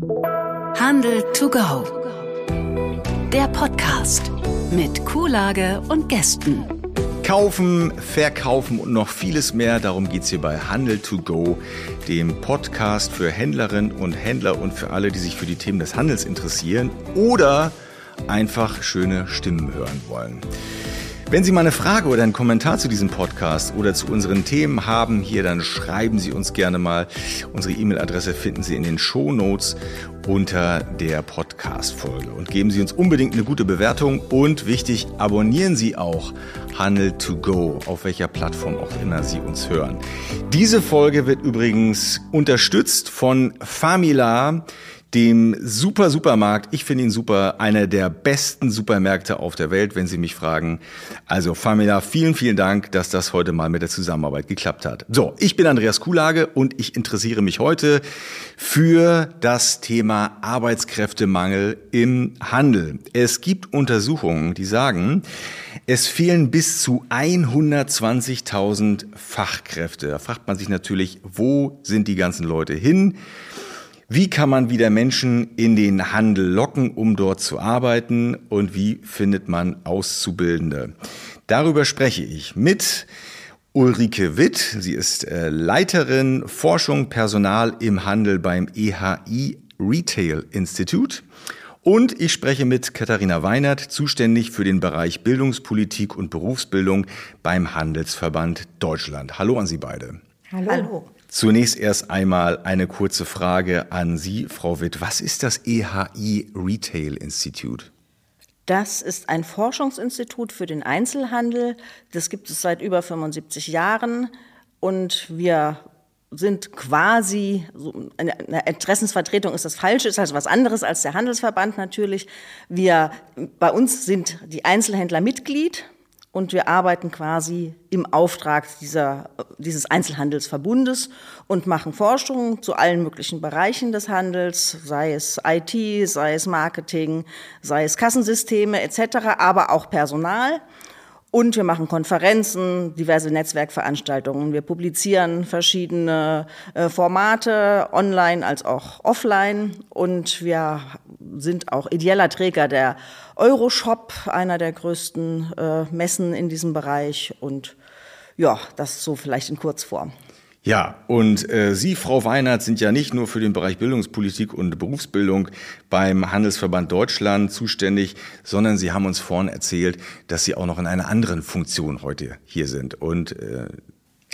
Handel to go. Der Podcast mit Kuhlage und Gästen. Kaufen, verkaufen und noch vieles mehr. Darum geht's hier bei Handel to go, dem Podcast für Händlerinnen und Händler und für alle, die sich für die Themen des Handels interessieren oder einfach schöne Stimmen hören wollen. Wenn Sie mal eine Frage oder einen Kommentar zu diesem Podcast oder zu unseren Themen haben hier, dann schreiben Sie uns gerne mal. Unsere E-Mail-Adresse finden Sie in den Show Notes unter der Podcast-Folge. Und geben Sie uns unbedingt eine gute Bewertung und wichtig, abonnieren Sie auch Handel to Go, auf welcher Plattform auch immer Sie uns hören. Diese Folge wird übrigens unterstützt von Famila dem Super Supermarkt. Ich finde ihn super, einer der besten Supermärkte auf der Welt, wenn Sie mich fragen. Also Famila, vielen, vielen Dank, dass das heute mal mit der Zusammenarbeit geklappt hat. So, ich bin Andreas Kulage und ich interessiere mich heute für das Thema Arbeitskräftemangel im Handel. Es gibt Untersuchungen, die sagen, es fehlen bis zu 120.000 Fachkräfte. Da fragt man sich natürlich, wo sind die ganzen Leute hin? Wie kann man wieder Menschen in den Handel locken, um dort zu arbeiten? Und wie findet man Auszubildende? Darüber spreche ich mit Ulrike Witt. Sie ist äh, Leiterin Forschung Personal im Handel beim EHI Retail Institute. Und ich spreche mit Katharina Weinert, zuständig für den Bereich Bildungspolitik und Berufsbildung beim Handelsverband Deutschland. Hallo an Sie beide. Hallo. Hallo. Zunächst erst einmal eine kurze Frage an Sie, Frau Witt. Was ist das EHI Retail Institute? Das ist ein Forschungsinstitut für den Einzelhandel. Das gibt es seit über 75 Jahren und wir sind quasi, eine Interessensvertretung ist das Falsche, ist also was anderes als der Handelsverband natürlich. Wir, bei uns sind die Einzelhändler Mitglied und wir arbeiten quasi im Auftrag dieser, dieses Einzelhandelsverbundes und machen Forschung zu allen möglichen Bereichen des Handels, sei es IT, sei es Marketing, sei es Kassensysteme etc., aber auch Personal. Und wir machen Konferenzen, diverse Netzwerkveranstaltungen. Wir publizieren verschiedene äh, Formate, online als auch offline. Und wir sind auch ideeller Träger der Euroshop, einer der größten äh, Messen in diesem Bereich. Und ja, das so vielleicht in Kurzform. Ja, und äh, Sie, Frau Weinert, sind ja nicht nur für den Bereich Bildungspolitik und Berufsbildung beim Handelsverband Deutschland zuständig, sondern Sie haben uns vorhin erzählt, dass Sie auch noch in einer anderen Funktion heute hier sind. Und äh,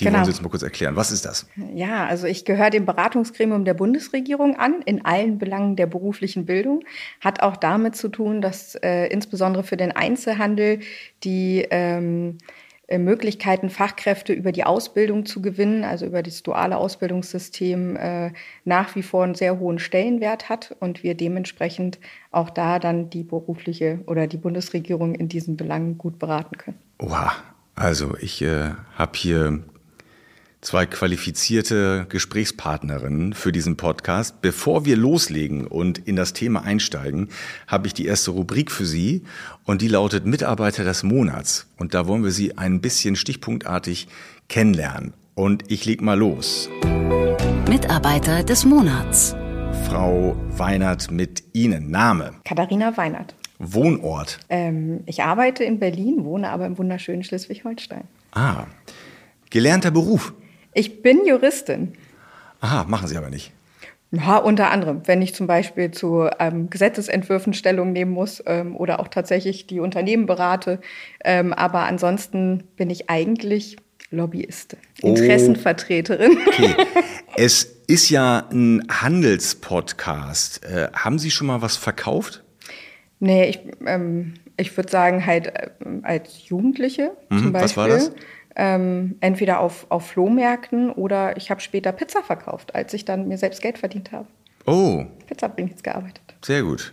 die genau. wollen Sie uns mal kurz erklären. Was ist das? Ja, also ich gehöre dem Beratungsgremium der Bundesregierung an in allen Belangen der beruflichen Bildung. Hat auch damit zu tun, dass äh, insbesondere für den Einzelhandel die ähm, äh, Möglichkeiten, Fachkräfte über die Ausbildung zu gewinnen, also über das duale Ausbildungssystem, äh, nach wie vor einen sehr hohen Stellenwert hat und wir dementsprechend auch da dann die berufliche oder die Bundesregierung in diesen Belangen gut beraten können. Oha, also ich äh, habe hier zwei qualifizierte Gesprächspartnerinnen für diesen Podcast. Bevor wir loslegen und in das Thema einsteigen, habe ich die erste Rubrik für Sie und die lautet Mitarbeiter des Monats. Und da wollen wir Sie ein bisschen stichpunktartig kennenlernen. Und ich leg mal los. Mitarbeiter des Monats. Frau Weinert mit Ihnen. Name? Katharina Weinert. Wohnort? Ähm, ich arbeite in Berlin, wohne aber im wunderschönen Schleswig-Holstein. Ah. Gelernter Beruf? Ich bin Juristin. Aha, machen Sie aber nicht. Ja, unter anderem, wenn ich zum Beispiel zu ähm, Gesetzesentwürfen Stellung nehmen muss ähm, oder auch tatsächlich die Unternehmen berate. Ähm, aber ansonsten bin ich eigentlich Lobbyistin, oh. Interessenvertreterin. Okay. Es ist ja ein Handelspodcast. Äh, haben Sie schon mal was verkauft? Nee, ich, ähm, ich würde sagen, halt äh, als Jugendliche mhm, zum Beispiel. Was war das? Ähm, entweder auf, auf Flohmärkten oder ich habe später Pizza verkauft, als ich dann mir selbst Geld verdient habe. Oh. Pizza habe ich jetzt gearbeitet. Sehr gut.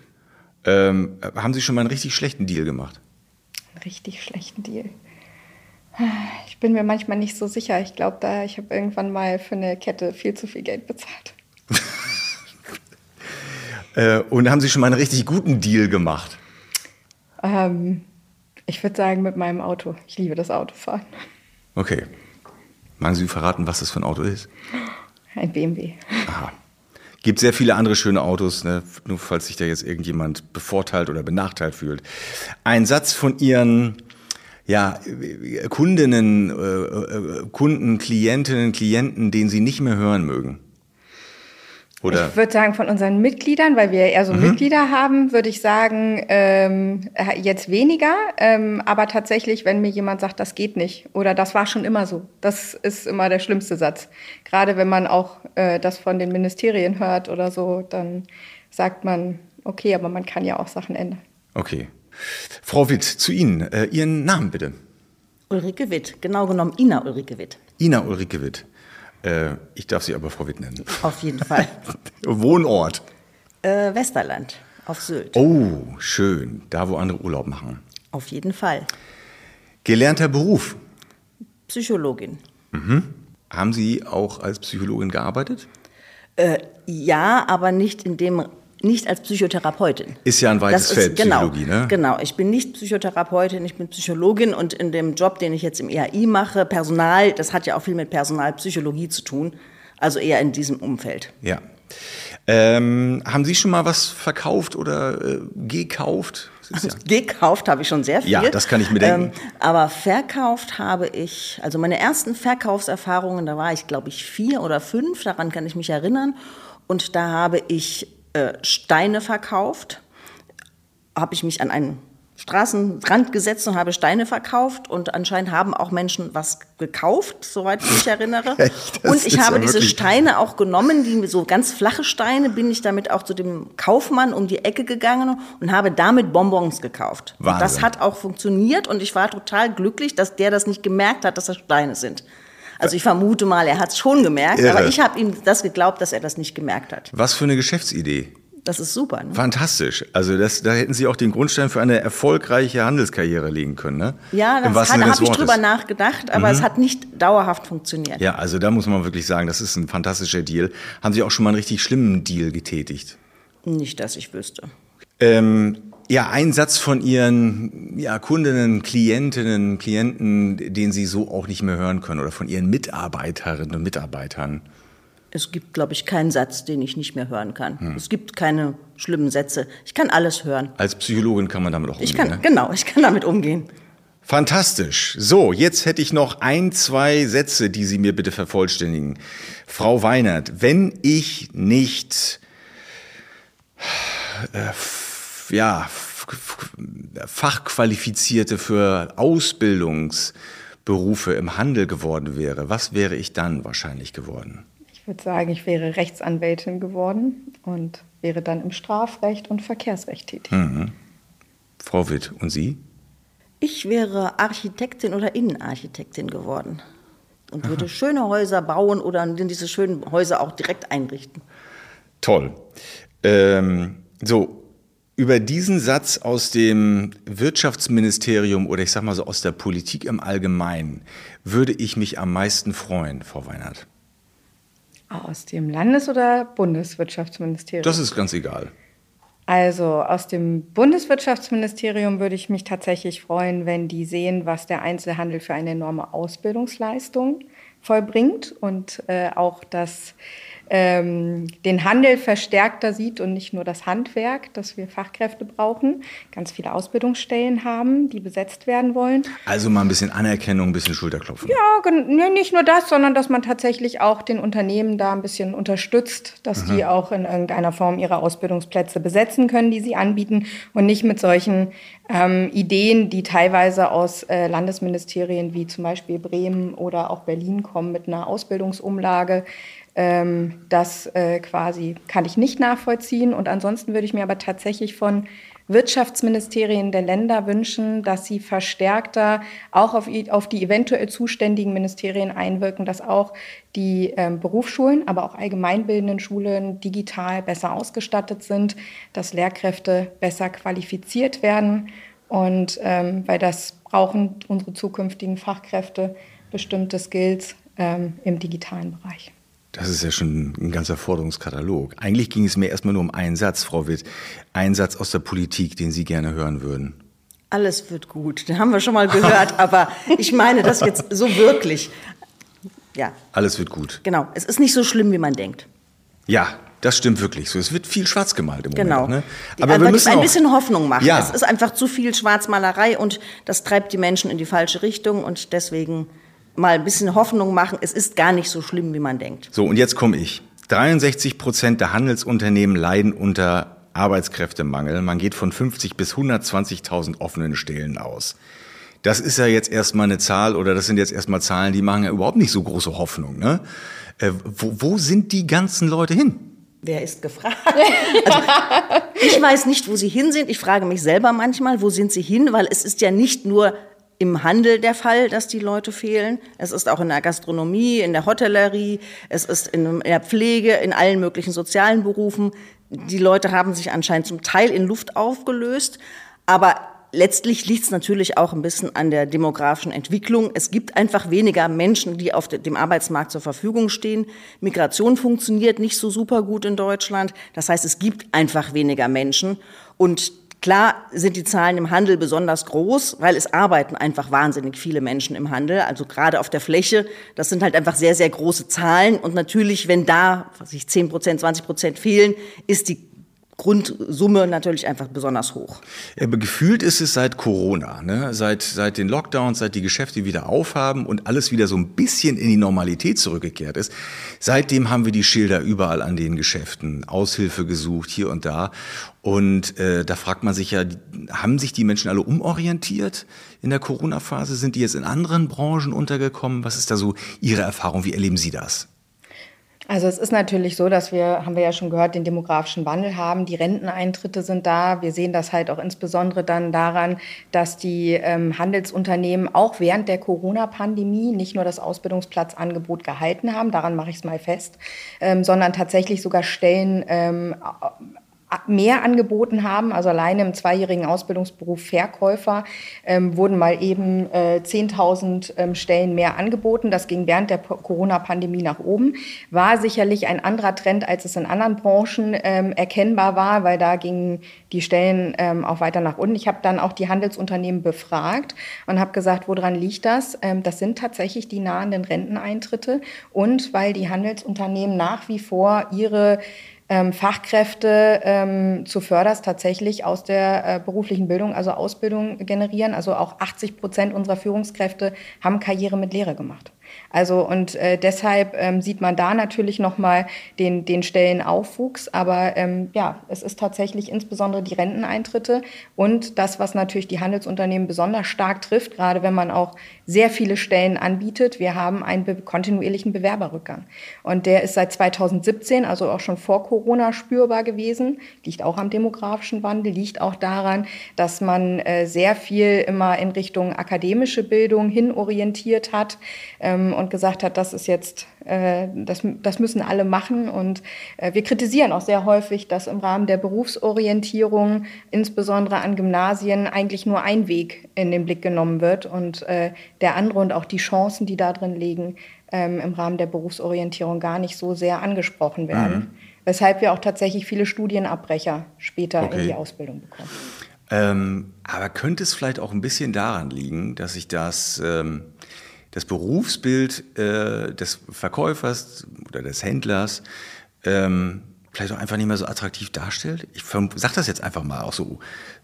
Ähm, haben Sie schon mal einen richtig schlechten Deal gemacht? Einen richtig schlechten Deal. Ich bin mir manchmal nicht so sicher. Ich glaube, da ich habe irgendwann mal für eine Kette viel zu viel Geld bezahlt. äh, und haben Sie schon mal einen richtig guten Deal gemacht? Ähm, ich würde sagen mit meinem Auto. Ich liebe das Autofahren. Okay. Machen Sie verraten, was das für ein Auto ist? Ein BMW. Aha. Gibt sehr viele andere schöne Autos, ne? nur falls sich da jetzt irgendjemand bevorteilt oder benachteiligt fühlt. Ein Satz von Ihren ja, Kundinnen, äh, äh, Kunden, Klientinnen, Klienten, den Sie nicht mehr hören mögen. Oder? Ich würde sagen, von unseren Mitgliedern, weil wir eher so mhm. Mitglieder haben, würde ich sagen, ähm, jetzt weniger. Ähm, aber tatsächlich, wenn mir jemand sagt, das geht nicht oder das war schon immer so, das ist immer der schlimmste Satz. Gerade wenn man auch äh, das von den Ministerien hört oder so, dann sagt man, okay, aber man kann ja auch Sachen ändern. Okay. Frau Witt, zu Ihnen. Äh, Ihren Namen bitte. Ulrike Witt, genau genommen Ina Ulrike Witt. Ina Ulrike Witt. Äh, ich darf Sie aber Frau Witt nennen. Auf jeden Fall. Wohnort? Äh, Westerland, auf Sylt. Oh, schön. Da, wo andere Urlaub machen. Auf jeden Fall. Gelernter Beruf? Psychologin. Mhm. Haben Sie auch als Psychologin gearbeitet? Äh, ja, aber nicht in dem nicht als Psychotherapeutin. Ist ja ein weites ist, Feld, genau, Psychologie, ne? Genau, ich bin nicht Psychotherapeutin, ich bin Psychologin und in dem Job, den ich jetzt im EAI mache, Personal, das hat ja auch viel mit Personalpsychologie zu tun, also eher in diesem Umfeld. Ja. Ähm, haben Sie schon mal was verkauft oder äh, gekauft? Also, gekauft habe ich schon sehr viel. Ja, das kann ich mir denken. Ähm, aber verkauft habe ich, also meine ersten Verkaufserfahrungen, da war ich glaube ich vier oder fünf, daran kann ich mich erinnern. Und da habe ich äh, Steine verkauft. Habe ich mich an einen Straßenrand gesetzt und habe Steine verkauft und anscheinend haben auch Menschen was gekauft, soweit ich mich erinnere. Echt? Und ich habe ja diese Steine auch genommen, die so ganz flache Steine, bin ich damit auch zu dem Kaufmann um die Ecke gegangen und habe damit Bonbons gekauft. Und das hat auch funktioniert und ich war total glücklich, dass der das nicht gemerkt hat, dass das Steine sind. Also ich vermute mal, er hat es schon gemerkt, Irre. aber ich habe ihm das geglaubt, dass er das nicht gemerkt hat. Was für eine Geschäftsidee. Das ist super. Ne? Fantastisch. Also das, da hätten Sie auch den Grundstein für eine erfolgreiche Handelskarriere legen können. Ne? Ja, das da habe ich drüber nachgedacht, aber mhm. es hat nicht dauerhaft funktioniert. Ja, also da muss man wirklich sagen, das ist ein fantastischer Deal. Haben Sie auch schon mal einen richtig schlimmen Deal getätigt? Nicht, dass ich wüsste. Ähm, ja, ein Satz von Ihren ja, Kundinnen, Klientinnen, Klienten, den Sie so auch nicht mehr hören können oder von Ihren Mitarbeiterinnen und Mitarbeitern. Es gibt, glaube ich, keinen Satz, den ich nicht mehr hören kann. Hm. Es gibt keine schlimmen Sätze. Ich kann alles hören. Als Psychologin kann man damit auch umgehen. Ich kann, ne? Genau, ich kann damit umgehen. Fantastisch. So, jetzt hätte ich noch ein, zwei Sätze, die Sie mir bitte vervollständigen. Frau Weinert, wenn ich nicht äh, ja, Fachqualifizierte für Ausbildungsberufe im Handel geworden wäre, was wäre ich dann wahrscheinlich geworden? Ich würde sagen, ich wäre Rechtsanwältin geworden und wäre dann im Strafrecht und Verkehrsrecht tätig. Mhm. Frau Witt, und Sie? Ich wäre Architektin oder Innenarchitektin geworden und würde Aha. schöne Häuser bauen oder diese schönen Häuser auch direkt einrichten. Toll. Ähm, so, über diesen Satz aus dem Wirtschaftsministerium oder ich sag mal so aus der Politik im Allgemeinen würde ich mich am meisten freuen, Frau Weinert. Aus dem Landes- oder Bundeswirtschaftsministerium? Das ist ganz egal. Also aus dem Bundeswirtschaftsministerium würde ich mich tatsächlich freuen, wenn die sehen, was der Einzelhandel für eine enorme Ausbildungsleistung vollbringt und äh, auch das ähm, den Handel verstärkter sieht und nicht nur das Handwerk, dass wir Fachkräfte brauchen, ganz viele Ausbildungsstellen haben, die besetzt werden wollen. Also mal ein bisschen Anerkennung, ein bisschen Schulterklopfen. Ja, nicht nur das, sondern dass man tatsächlich auch den Unternehmen da ein bisschen unterstützt, dass mhm. die auch in irgendeiner Form ihre Ausbildungsplätze besetzen können, die sie anbieten und nicht mit solchen ähm, Ideen, die teilweise aus äh, Landesministerien wie zum Beispiel Bremen oder auch Berlin kommen mit einer Ausbildungsumlage. Ähm, das äh, quasi kann ich nicht nachvollziehen. Und ansonsten würde ich mir aber tatsächlich von Wirtschaftsministerien der Länder wünschen, dass sie verstärkter auch auf, auf die eventuell zuständigen Ministerien einwirken, dass auch die ähm, Berufsschulen, aber auch allgemeinbildenden Schulen digital besser ausgestattet sind, dass Lehrkräfte besser qualifiziert werden. Und ähm, weil das brauchen unsere zukünftigen Fachkräfte bestimmte Skills ähm, im digitalen Bereich. Das ist ja schon ein ganzer Forderungskatalog. Eigentlich ging es mir erstmal nur um einen Satz, Frau Witt. Ein Satz aus der Politik, den Sie gerne hören würden. Alles wird gut. Den haben wir schon mal gehört, aber ich meine das jetzt so wirklich. Ja. Alles wird gut. Genau. Es ist nicht so schlimm, wie man denkt. Ja, Das stimmt wirklich so. Es wird viel schwarz gemalt im genau. Moment. Genau. Aber wir müssen ein bisschen Hoffnung machen. Ja. Es ist einfach zu viel Schwarzmalerei und das treibt die Menschen in die falsche Richtung und deswegen mal ein bisschen Hoffnung machen. Es ist gar nicht so schlimm, wie man denkt. So, und jetzt komme ich. 63 Prozent der Handelsunternehmen leiden unter Arbeitskräftemangel. Man geht von 50 bis 120.000 offenen Stellen aus. Das ist ja jetzt erstmal eine Zahl oder das sind jetzt erstmal Zahlen, die machen ja überhaupt nicht so große Hoffnung. Ne? Äh, wo, wo sind die ganzen Leute hin? Wer ist gefragt? Also, ich weiß nicht, wo sie hin sind. Ich frage mich selber manchmal, wo sind sie hin? Weil es ist ja nicht nur im Handel der Fall, dass die Leute fehlen. Es ist auch in der Gastronomie, in der Hotellerie, es ist in der Pflege, in allen möglichen sozialen Berufen. Die Leute haben sich anscheinend zum Teil in Luft aufgelöst. Aber letztlich liegt es natürlich auch ein bisschen an der demografischen Entwicklung. Es gibt einfach weniger Menschen, die auf dem Arbeitsmarkt zur Verfügung stehen. Migration funktioniert nicht so super gut in Deutschland. Das heißt, es gibt einfach weniger Menschen. Und Klar sind die Zahlen im Handel besonders groß, weil es arbeiten einfach wahnsinnig viele Menschen im Handel. Also gerade auf der Fläche, das sind halt einfach sehr, sehr große Zahlen. Und natürlich, wenn da was ich, 10 Prozent, 20 Prozent fehlen, ist die Grundsumme natürlich einfach besonders hoch. Aber gefühlt ist es seit Corona, ne? seit, seit den Lockdowns, seit die Geschäfte wieder aufhaben und alles wieder so ein bisschen in die Normalität zurückgekehrt ist. Seitdem haben wir die Schilder überall an den Geschäften, Aushilfe gesucht, hier und da. Und äh, da fragt man sich ja, haben sich die Menschen alle umorientiert in der Corona-Phase? Sind die jetzt in anderen Branchen untergekommen? Was ist da so Ihre Erfahrung? Wie erleben Sie das? Also es ist natürlich so, dass wir, haben wir ja schon gehört, den demografischen Wandel haben. Die Renteneintritte sind da. Wir sehen das halt auch insbesondere dann daran, dass die ähm, Handelsunternehmen auch während der Corona-Pandemie nicht nur das Ausbildungsplatzangebot gehalten haben, daran mache ich es mal fest, ähm, sondern tatsächlich sogar Stellen ähm, mehr angeboten haben. Also alleine im zweijährigen Ausbildungsberuf Verkäufer ähm, wurden mal eben äh, 10.000 ähm, Stellen mehr angeboten. Das ging während der Corona-Pandemie nach oben. War sicherlich ein anderer Trend, als es in anderen Branchen ähm, erkennbar war, weil da gingen die Stellen ähm, auch weiter nach unten. Ich habe dann auch die Handelsunternehmen befragt und habe gesagt, woran liegt das? Ähm, das sind tatsächlich die nahenden Renteneintritte und weil die Handelsunternehmen nach wie vor ihre ähm, Fachkräfte ähm, zu Förders tatsächlich aus der äh, beruflichen Bildung, also Ausbildung generieren. Also auch 80 Prozent unserer Führungskräfte haben Karriere mit Lehre gemacht. Also und äh, deshalb ähm, sieht man da natürlich nochmal den, den Stellenaufwuchs. Aber ähm, ja, es ist tatsächlich insbesondere die Renteneintritte und das, was natürlich die Handelsunternehmen besonders stark trifft, gerade wenn man auch sehr viele Stellen anbietet. Wir haben einen be kontinuierlichen Bewerberrückgang. Und der ist seit 2017, also auch schon vor Corona, spürbar gewesen. Liegt auch am demografischen Wandel, liegt auch daran, dass man äh, sehr viel immer in Richtung akademische Bildung hinorientiert hat. Ähm, und gesagt hat, das ist jetzt, äh, das, das müssen alle machen. Und äh, wir kritisieren auch sehr häufig, dass im Rahmen der Berufsorientierung, insbesondere an Gymnasien, eigentlich nur ein Weg in den Blick genommen wird und äh, der andere und auch die Chancen, die da drin liegen, ähm, im Rahmen der Berufsorientierung gar nicht so sehr angesprochen werden. Mhm. Weshalb wir auch tatsächlich viele Studienabbrecher später okay. in die Ausbildung bekommen. Ähm, aber könnte es vielleicht auch ein bisschen daran liegen, dass sich das ähm, das Berufsbild äh, des Verkäufers oder des Händlers ähm, vielleicht auch einfach nicht mehr so attraktiv darstellt. Ich sage das jetzt einfach mal auch so,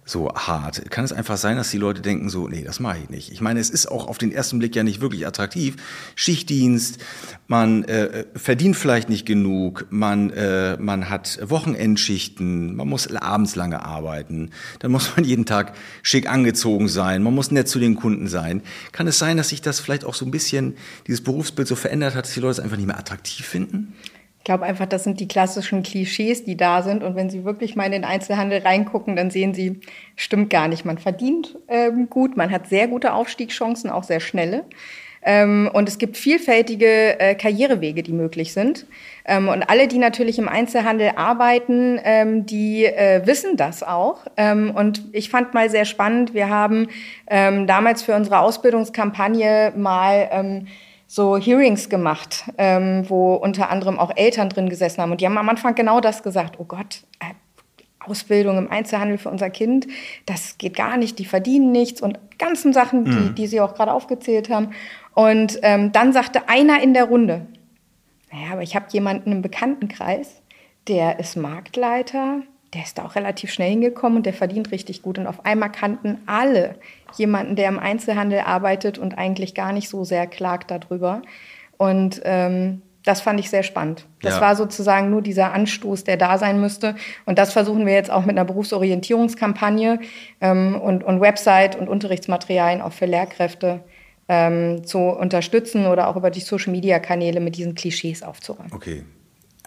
so hart. Kann es einfach sein, dass die Leute denken so, nee, das mache ich nicht. Ich meine, es ist auch auf den ersten Blick ja nicht wirklich attraktiv. Schichtdienst, man äh, verdient vielleicht nicht genug, man, äh, man hat Wochenendschichten, man muss abends lange arbeiten, dann muss man jeden Tag schick angezogen sein, man muss nett zu den Kunden sein. Kann es sein, dass sich das vielleicht auch so ein bisschen, dieses Berufsbild so verändert hat, dass die Leute es einfach nicht mehr attraktiv finden? Glaube einfach, das sind die klassischen Klischees, die da sind. Und wenn Sie wirklich mal in den Einzelhandel reingucken, dann sehen Sie, stimmt gar nicht. Man verdient ähm, gut, man hat sehr gute Aufstiegschancen, auch sehr schnelle. Ähm, und es gibt vielfältige äh, Karrierewege, die möglich sind. Ähm, und alle, die natürlich im Einzelhandel arbeiten, ähm, die äh, wissen das auch. Ähm, und ich fand mal sehr spannend, wir haben ähm, damals für unsere Ausbildungskampagne mal ähm, so Hearings gemacht, ähm, wo unter anderem auch Eltern drin gesessen haben. Und die haben am Anfang genau das gesagt, oh Gott, äh, Ausbildung im Einzelhandel für unser Kind, das geht gar nicht, die verdienen nichts und ganzen Sachen, die, mhm. die Sie auch gerade aufgezählt haben. Und ähm, dann sagte einer in der Runde, naja, aber ich habe jemanden im Bekanntenkreis, Der ist Marktleiter. Der ist da auch relativ schnell hingekommen und der verdient richtig gut. Und auf einmal kannten alle jemanden, der im Einzelhandel arbeitet und eigentlich gar nicht so sehr klagt darüber. Und ähm, das fand ich sehr spannend. Das ja. war sozusagen nur dieser Anstoß, der da sein müsste. Und das versuchen wir jetzt auch mit einer Berufsorientierungskampagne ähm, und, und Website und Unterrichtsmaterialien auch für Lehrkräfte ähm, zu unterstützen oder auch über die Social-Media-Kanäle mit diesen Klischees aufzuräumen. Okay.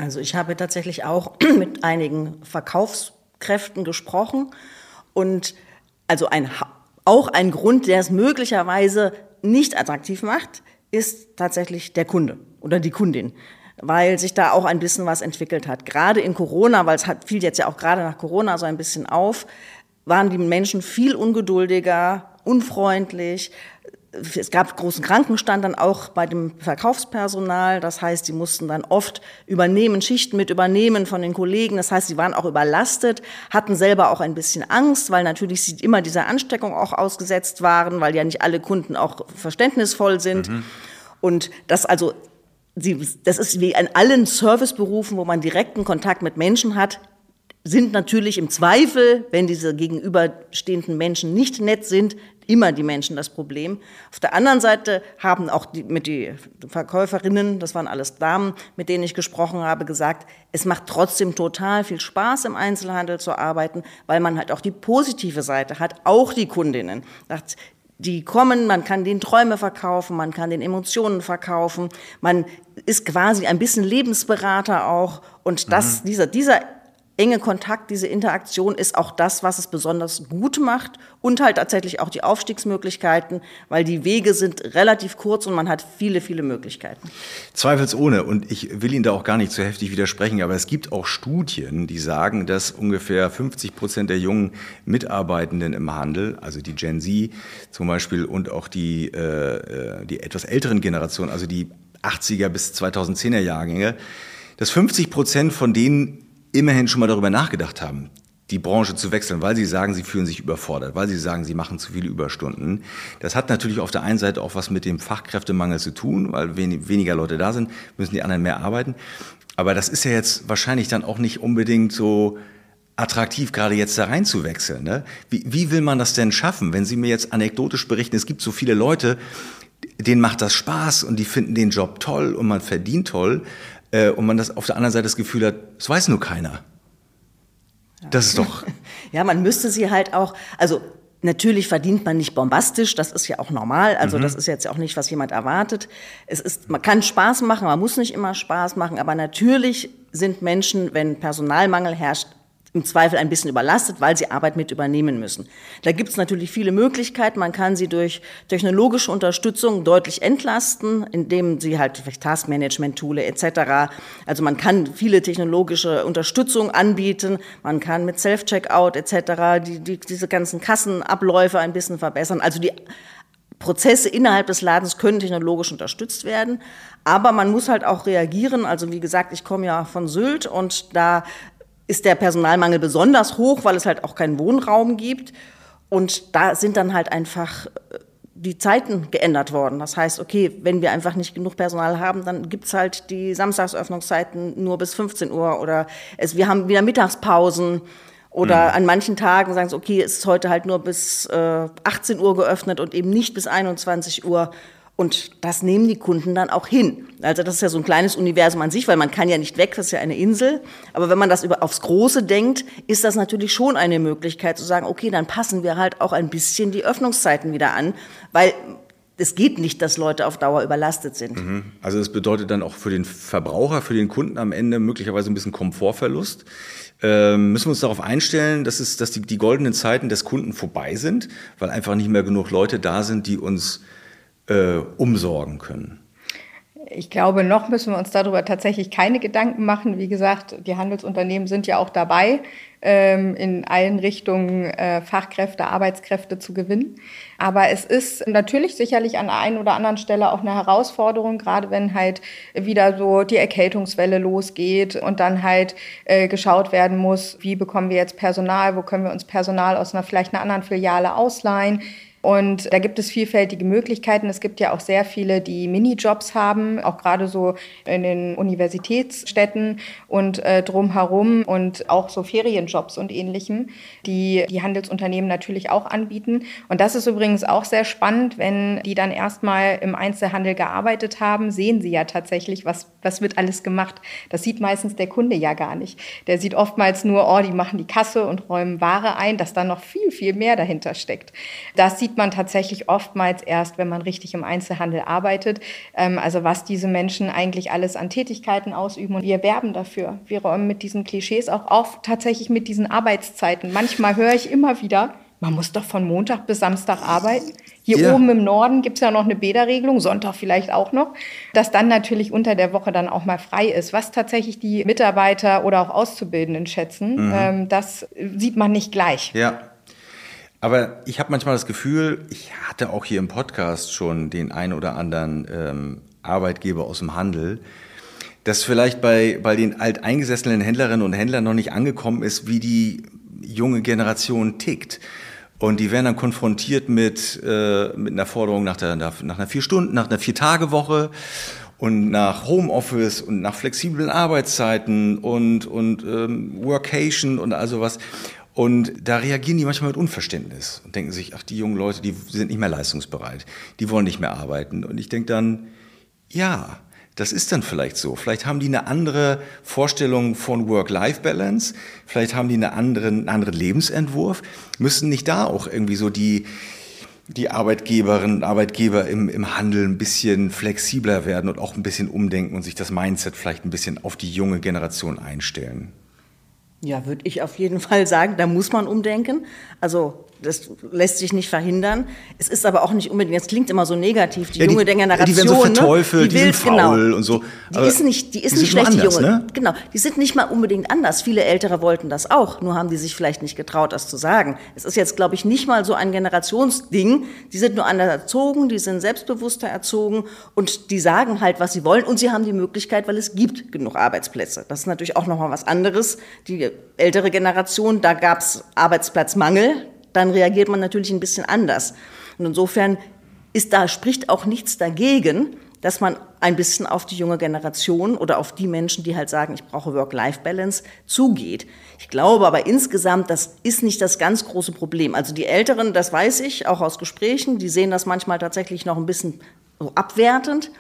Also ich habe tatsächlich auch mit einigen Verkaufskräften gesprochen und also ein, auch ein Grund, der es möglicherweise nicht attraktiv macht, ist tatsächlich der Kunde oder die Kundin, weil sich da auch ein bisschen was entwickelt hat. Gerade in Corona, weil es hat, fiel jetzt ja auch gerade nach Corona so ein bisschen auf, waren die Menschen viel ungeduldiger, unfreundlich, es gab großen Krankenstand dann auch bei dem Verkaufspersonal. Das heißt, sie mussten dann oft übernehmen, Schichten mit übernehmen von den Kollegen. Das heißt, sie waren auch überlastet, hatten selber auch ein bisschen Angst, weil natürlich sie immer dieser Ansteckung auch ausgesetzt waren, weil ja nicht alle Kunden auch verständnisvoll sind. Mhm. Und das also, sie, das ist wie in allen Serviceberufen, wo man direkten Kontakt mit Menschen hat, sind natürlich im Zweifel, wenn diese gegenüberstehenden Menschen nicht nett sind, immer die Menschen das Problem. Auf der anderen Seite haben auch die, mit die Verkäuferinnen, das waren alles Damen, mit denen ich gesprochen habe, gesagt, es macht trotzdem total viel Spaß im Einzelhandel zu arbeiten, weil man halt auch die positive Seite hat, auch die Kundinnen. Die kommen, man kann den Träume verkaufen, man kann den Emotionen verkaufen, man ist quasi ein bisschen Lebensberater auch. Und das, mhm. dieser, dieser enge Kontakt, diese Interaktion ist auch das, was es besonders gut macht und halt tatsächlich auch die Aufstiegsmöglichkeiten, weil die Wege sind relativ kurz und man hat viele, viele Möglichkeiten. Zweifelsohne. Und ich will Ihnen da auch gar nicht zu heftig widersprechen, aber es gibt auch Studien, die sagen, dass ungefähr 50 Prozent der jungen Mitarbeitenden im Handel, also die Gen Z zum Beispiel und auch die, äh, die etwas älteren Generationen, also die 80er bis 2010er Jahrgänge, dass 50 Prozent von denen immerhin schon mal darüber nachgedacht haben, die Branche zu wechseln, weil sie sagen, sie fühlen sich überfordert, weil sie sagen, sie machen zu viele Überstunden. Das hat natürlich auf der einen Seite auch was mit dem Fachkräftemangel zu tun, weil weniger Leute da sind, müssen die anderen mehr arbeiten. Aber das ist ja jetzt wahrscheinlich dann auch nicht unbedingt so attraktiv, gerade jetzt da reinzuwechseln. Ne? Wie, wie will man das denn schaffen, wenn Sie mir jetzt anekdotisch berichten, es gibt so viele Leute, denen macht das Spaß und die finden den Job toll und man verdient toll äh, und man das auf der anderen Seite das Gefühl hat, es weiß nur keiner. Das ist doch. Ja, man müsste sie halt auch, also Natürlich verdient man nicht bombastisch, das ist ja auch normal. Also mhm. das ist jetzt auch nicht, was jemand erwartet. Es ist, man kann Spaß machen, man muss nicht immer Spaß machen, aber natürlich sind Menschen, wenn Personalmangel herrscht, im Zweifel ein bisschen überlastet, weil sie Arbeit mit übernehmen müssen. Da gibt es natürlich viele Möglichkeiten. Man kann sie durch technologische Unterstützung deutlich entlasten, indem sie halt vielleicht Taskmanagement-Tool etc. Also man kann viele technologische Unterstützung anbieten. Man kann mit Self-Checkout etc. Die, die, diese ganzen Kassenabläufe ein bisschen verbessern. Also die Prozesse innerhalb des Ladens können technologisch unterstützt werden, aber man muss halt auch reagieren. Also wie gesagt, ich komme ja von Sylt und da ist der Personalmangel besonders hoch, weil es halt auch keinen Wohnraum gibt. Und da sind dann halt einfach äh, die Zeiten geändert worden. Das heißt, okay, wenn wir einfach nicht genug Personal haben, dann gibt's halt die Samstagsöffnungszeiten nur bis 15 Uhr oder es, wir haben wieder Mittagspausen oder mhm. an manchen Tagen sagen sie, okay, es ist heute halt nur bis äh, 18 Uhr geöffnet und eben nicht bis 21 Uhr. Und das nehmen die Kunden dann auch hin. Also das ist ja so ein kleines Universum an sich, weil man kann ja nicht weg, das ist ja eine Insel. Aber wenn man das über, aufs Große denkt, ist das natürlich schon eine Möglichkeit zu sagen, okay, dann passen wir halt auch ein bisschen die Öffnungszeiten wieder an, weil es geht nicht, dass Leute auf Dauer überlastet sind. Mhm. Also das bedeutet dann auch für den Verbraucher, für den Kunden am Ende möglicherweise ein bisschen Komfortverlust. Ähm, müssen wir uns darauf einstellen, dass, es, dass die, die goldenen Zeiten des Kunden vorbei sind, weil einfach nicht mehr genug Leute da sind, die uns äh, umsorgen können? Ich glaube, noch müssen wir uns darüber tatsächlich keine Gedanken machen. Wie gesagt, die Handelsunternehmen sind ja auch dabei, ähm, in allen Richtungen äh, Fachkräfte, Arbeitskräfte zu gewinnen. Aber es ist natürlich sicherlich an der einen oder anderen Stelle auch eine Herausforderung, gerade wenn halt wieder so die Erkältungswelle losgeht und dann halt äh, geschaut werden muss, wie bekommen wir jetzt Personal, wo können wir uns Personal aus einer vielleicht einer anderen Filiale ausleihen Und da gibt es vielfältige Möglichkeiten. Es gibt ja auch sehr viele, die Minijobs haben, auch gerade so in den Universitätsstädten und äh, drumherum und auch so Ferienjobs und ähnlichem, die die Handelsunternehmen natürlich auch anbieten. Und das ist übrigens auch sehr spannend, wenn die dann erstmal im Einzelhandel gearbeitet haben, sehen sie ja tatsächlich, was, was wird alles gemacht. Das sieht meistens der Kunde ja gar nicht. Der sieht oftmals nur, oh, die machen die Kasse und räumen Ware ein, dass da noch viel, viel mehr dahinter steckt. Das sieht man tatsächlich oftmals erst, wenn man richtig im Einzelhandel arbeitet. Ähm, also was diese Menschen eigentlich alles an Tätigkeiten ausüben. Und wir werben dafür. Wir räumen mit diesen Klischees auch auf, tatsächlich mit diesen Arbeitszeiten. Manchmal höre ich immer wieder, man muss doch von Montag bis Samstag arbeiten. Hier ja. oben im Norden gibt es ja noch eine Bäderregelung, Sonntag vielleicht auch noch, dass dann natürlich unter der Woche dann auch mal frei ist. Was tatsächlich die Mitarbeiter oder auch Auszubildenden schätzen, mhm. ähm, das sieht man nicht gleich. Ja. Aber ich habe manchmal das Gefühl, ich hatte auch hier im Podcast schon den ein oder anderen ähm, Arbeitgeber aus dem Handel, dass vielleicht bei, bei den alteingesessenen Händlerinnen und Händlern noch nicht angekommen ist, wie die junge Generation tickt. Und die werden dann konfrontiert mit, äh, mit einer Forderung nach, der, nach einer vier Stunden, nach einer vier Tage Woche und nach Homeoffice und nach flexiblen Arbeitszeiten und und ähm, Workation und also was. Und da reagieren die manchmal mit Unverständnis und denken sich, ach, die jungen Leute, die sind nicht mehr leistungsbereit, die wollen nicht mehr arbeiten. Und ich denke dann, ja, das ist dann vielleicht so. Vielleicht haben die eine andere Vorstellung von Work-Life-Balance. Vielleicht haben die eine andere, einen anderen Lebensentwurf. Müssen nicht da auch irgendwie so die, die Arbeitgeberinnen und Arbeitgeber im, im Handel ein bisschen flexibler werden und auch ein bisschen umdenken und sich das Mindset vielleicht ein bisschen auf die junge Generation einstellen? Ja, würde ich auf jeden Fall sagen, da muss man umdenken. Also das lässt sich nicht verhindern. Es ist aber auch nicht unbedingt, es klingt immer so negativ, die, ja, die junge Generation. Die werden so verteufelt, ne? die, die will, sind faul genau, und so. Die ist nicht, die ist die nicht schlecht, anders, die junge. Ne? Genau, die sind nicht mal unbedingt anders. Viele Ältere wollten das auch, nur haben die sich vielleicht nicht getraut, das zu sagen. Es ist jetzt, glaube ich, nicht mal so ein Generationsding. Die sind nur anders erzogen, die sind selbstbewusster erzogen und die sagen halt, was sie wollen und sie haben die Möglichkeit, weil es gibt genug Arbeitsplätze. Das ist natürlich auch nochmal was anderes. Die ältere Generation, da gab es Arbeitsplatzmangel dann reagiert man natürlich ein bisschen anders. Und insofern ist da, spricht auch nichts dagegen, dass man ein bisschen auf die junge Generation oder auf die Menschen, die halt sagen, ich brauche Work-Life-Balance, zugeht. Ich glaube aber insgesamt, das ist nicht das ganz große Problem. Also die Älteren, das weiß ich, auch aus Gesprächen, die sehen das manchmal tatsächlich noch ein bisschen so abwertend.